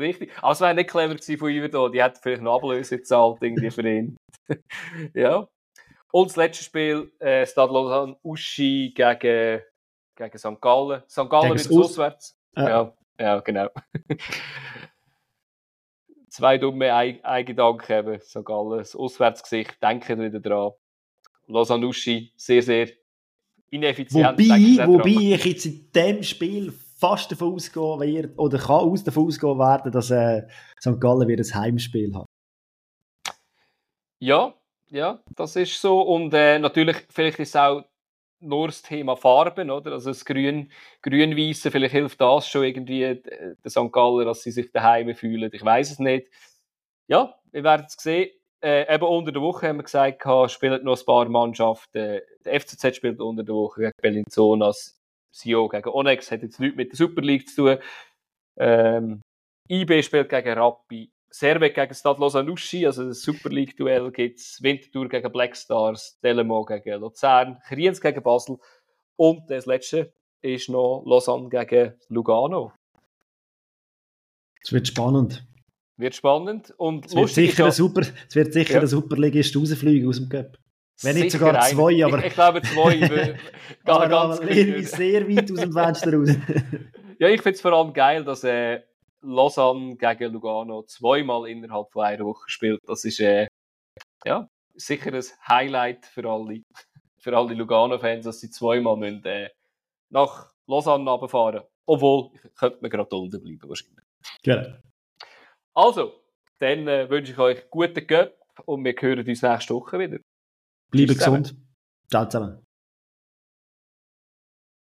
Richtig. Aber es wäre nicht clever gewesen von da. Die hätten vielleicht eine Ablöse gezahlt irgendwie für ihn. ja. Und das letzte Spiel, äh, Stade Lausanne Uschi gegen, gegen St. Gallen. St. Gallen wird auswärts. Ja. ja, ja, genau zwei dumme Eigengedanken eben, sogar alles Auswärtsgesicht, denken wieder dran. Losanuschi, sehr, sehr ineffizient. Wobei, wobei ich jetzt in dem Spiel fast davon ausgehen werde, oder kann aus davon ausgehen werden, dass äh, St. Gallen wieder ein Heimspiel hat. Ja, ja, das ist so. Und äh, natürlich, vielleicht ist auch nur das Thema Farben, oder? Also das Grün, Grün-Weiße, vielleicht hilft das schon irgendwie äh, der St. Galler, dass sie sich daheim fühlen. Ich weiß es nicht. Ja, wir werden es sehen. Äh, eben unter der Woche haben wir gesagt, spielen noch ein paar Mannschaften. Der FCZ spielt unter der Woche gegen Bellinzonas, Sio gegen Onyx, hat jetzt nichts mit der Super League zu tun. Ähm, IB spielt gegen Rappi, Servet gegen Stade Lausanne-Uschi, also das Super League-Duell gibt es, Winterthur gegen Black Stars, Delemo gegen Luzern, Kriens gegen Basel und das letzte ist noch Lausanne gegen Lugano. Es wird spannend. Wird spannend und es wird sicher, ein super, es wird sicher ja. ein Superligist rausfliegen aus dem Cup. Wenn nicht sogar ein. zwei, aber... Ich, ich glaube zwei. gar ganz sehr weit aus dem Fenster raus. ja, ich finde es vor allem geil, dass... Äh, Lausanne gegen Lugano zweimal innerhalb von einer Woche spielt. Das ist äh, ja, sicher ein Highlight für alle, für alle Lugano-Fans, dass sie zweimal müssen, äh, nach Lausanne runterfahren Obwohl, könnte man gerade unten bleiben wahrscheinlich. Genau. Also, dann äh, wünsche ich euch guten Göpp und wir hören uns nächste Woche wieder. Bleibe gesund. Ciao zusammen.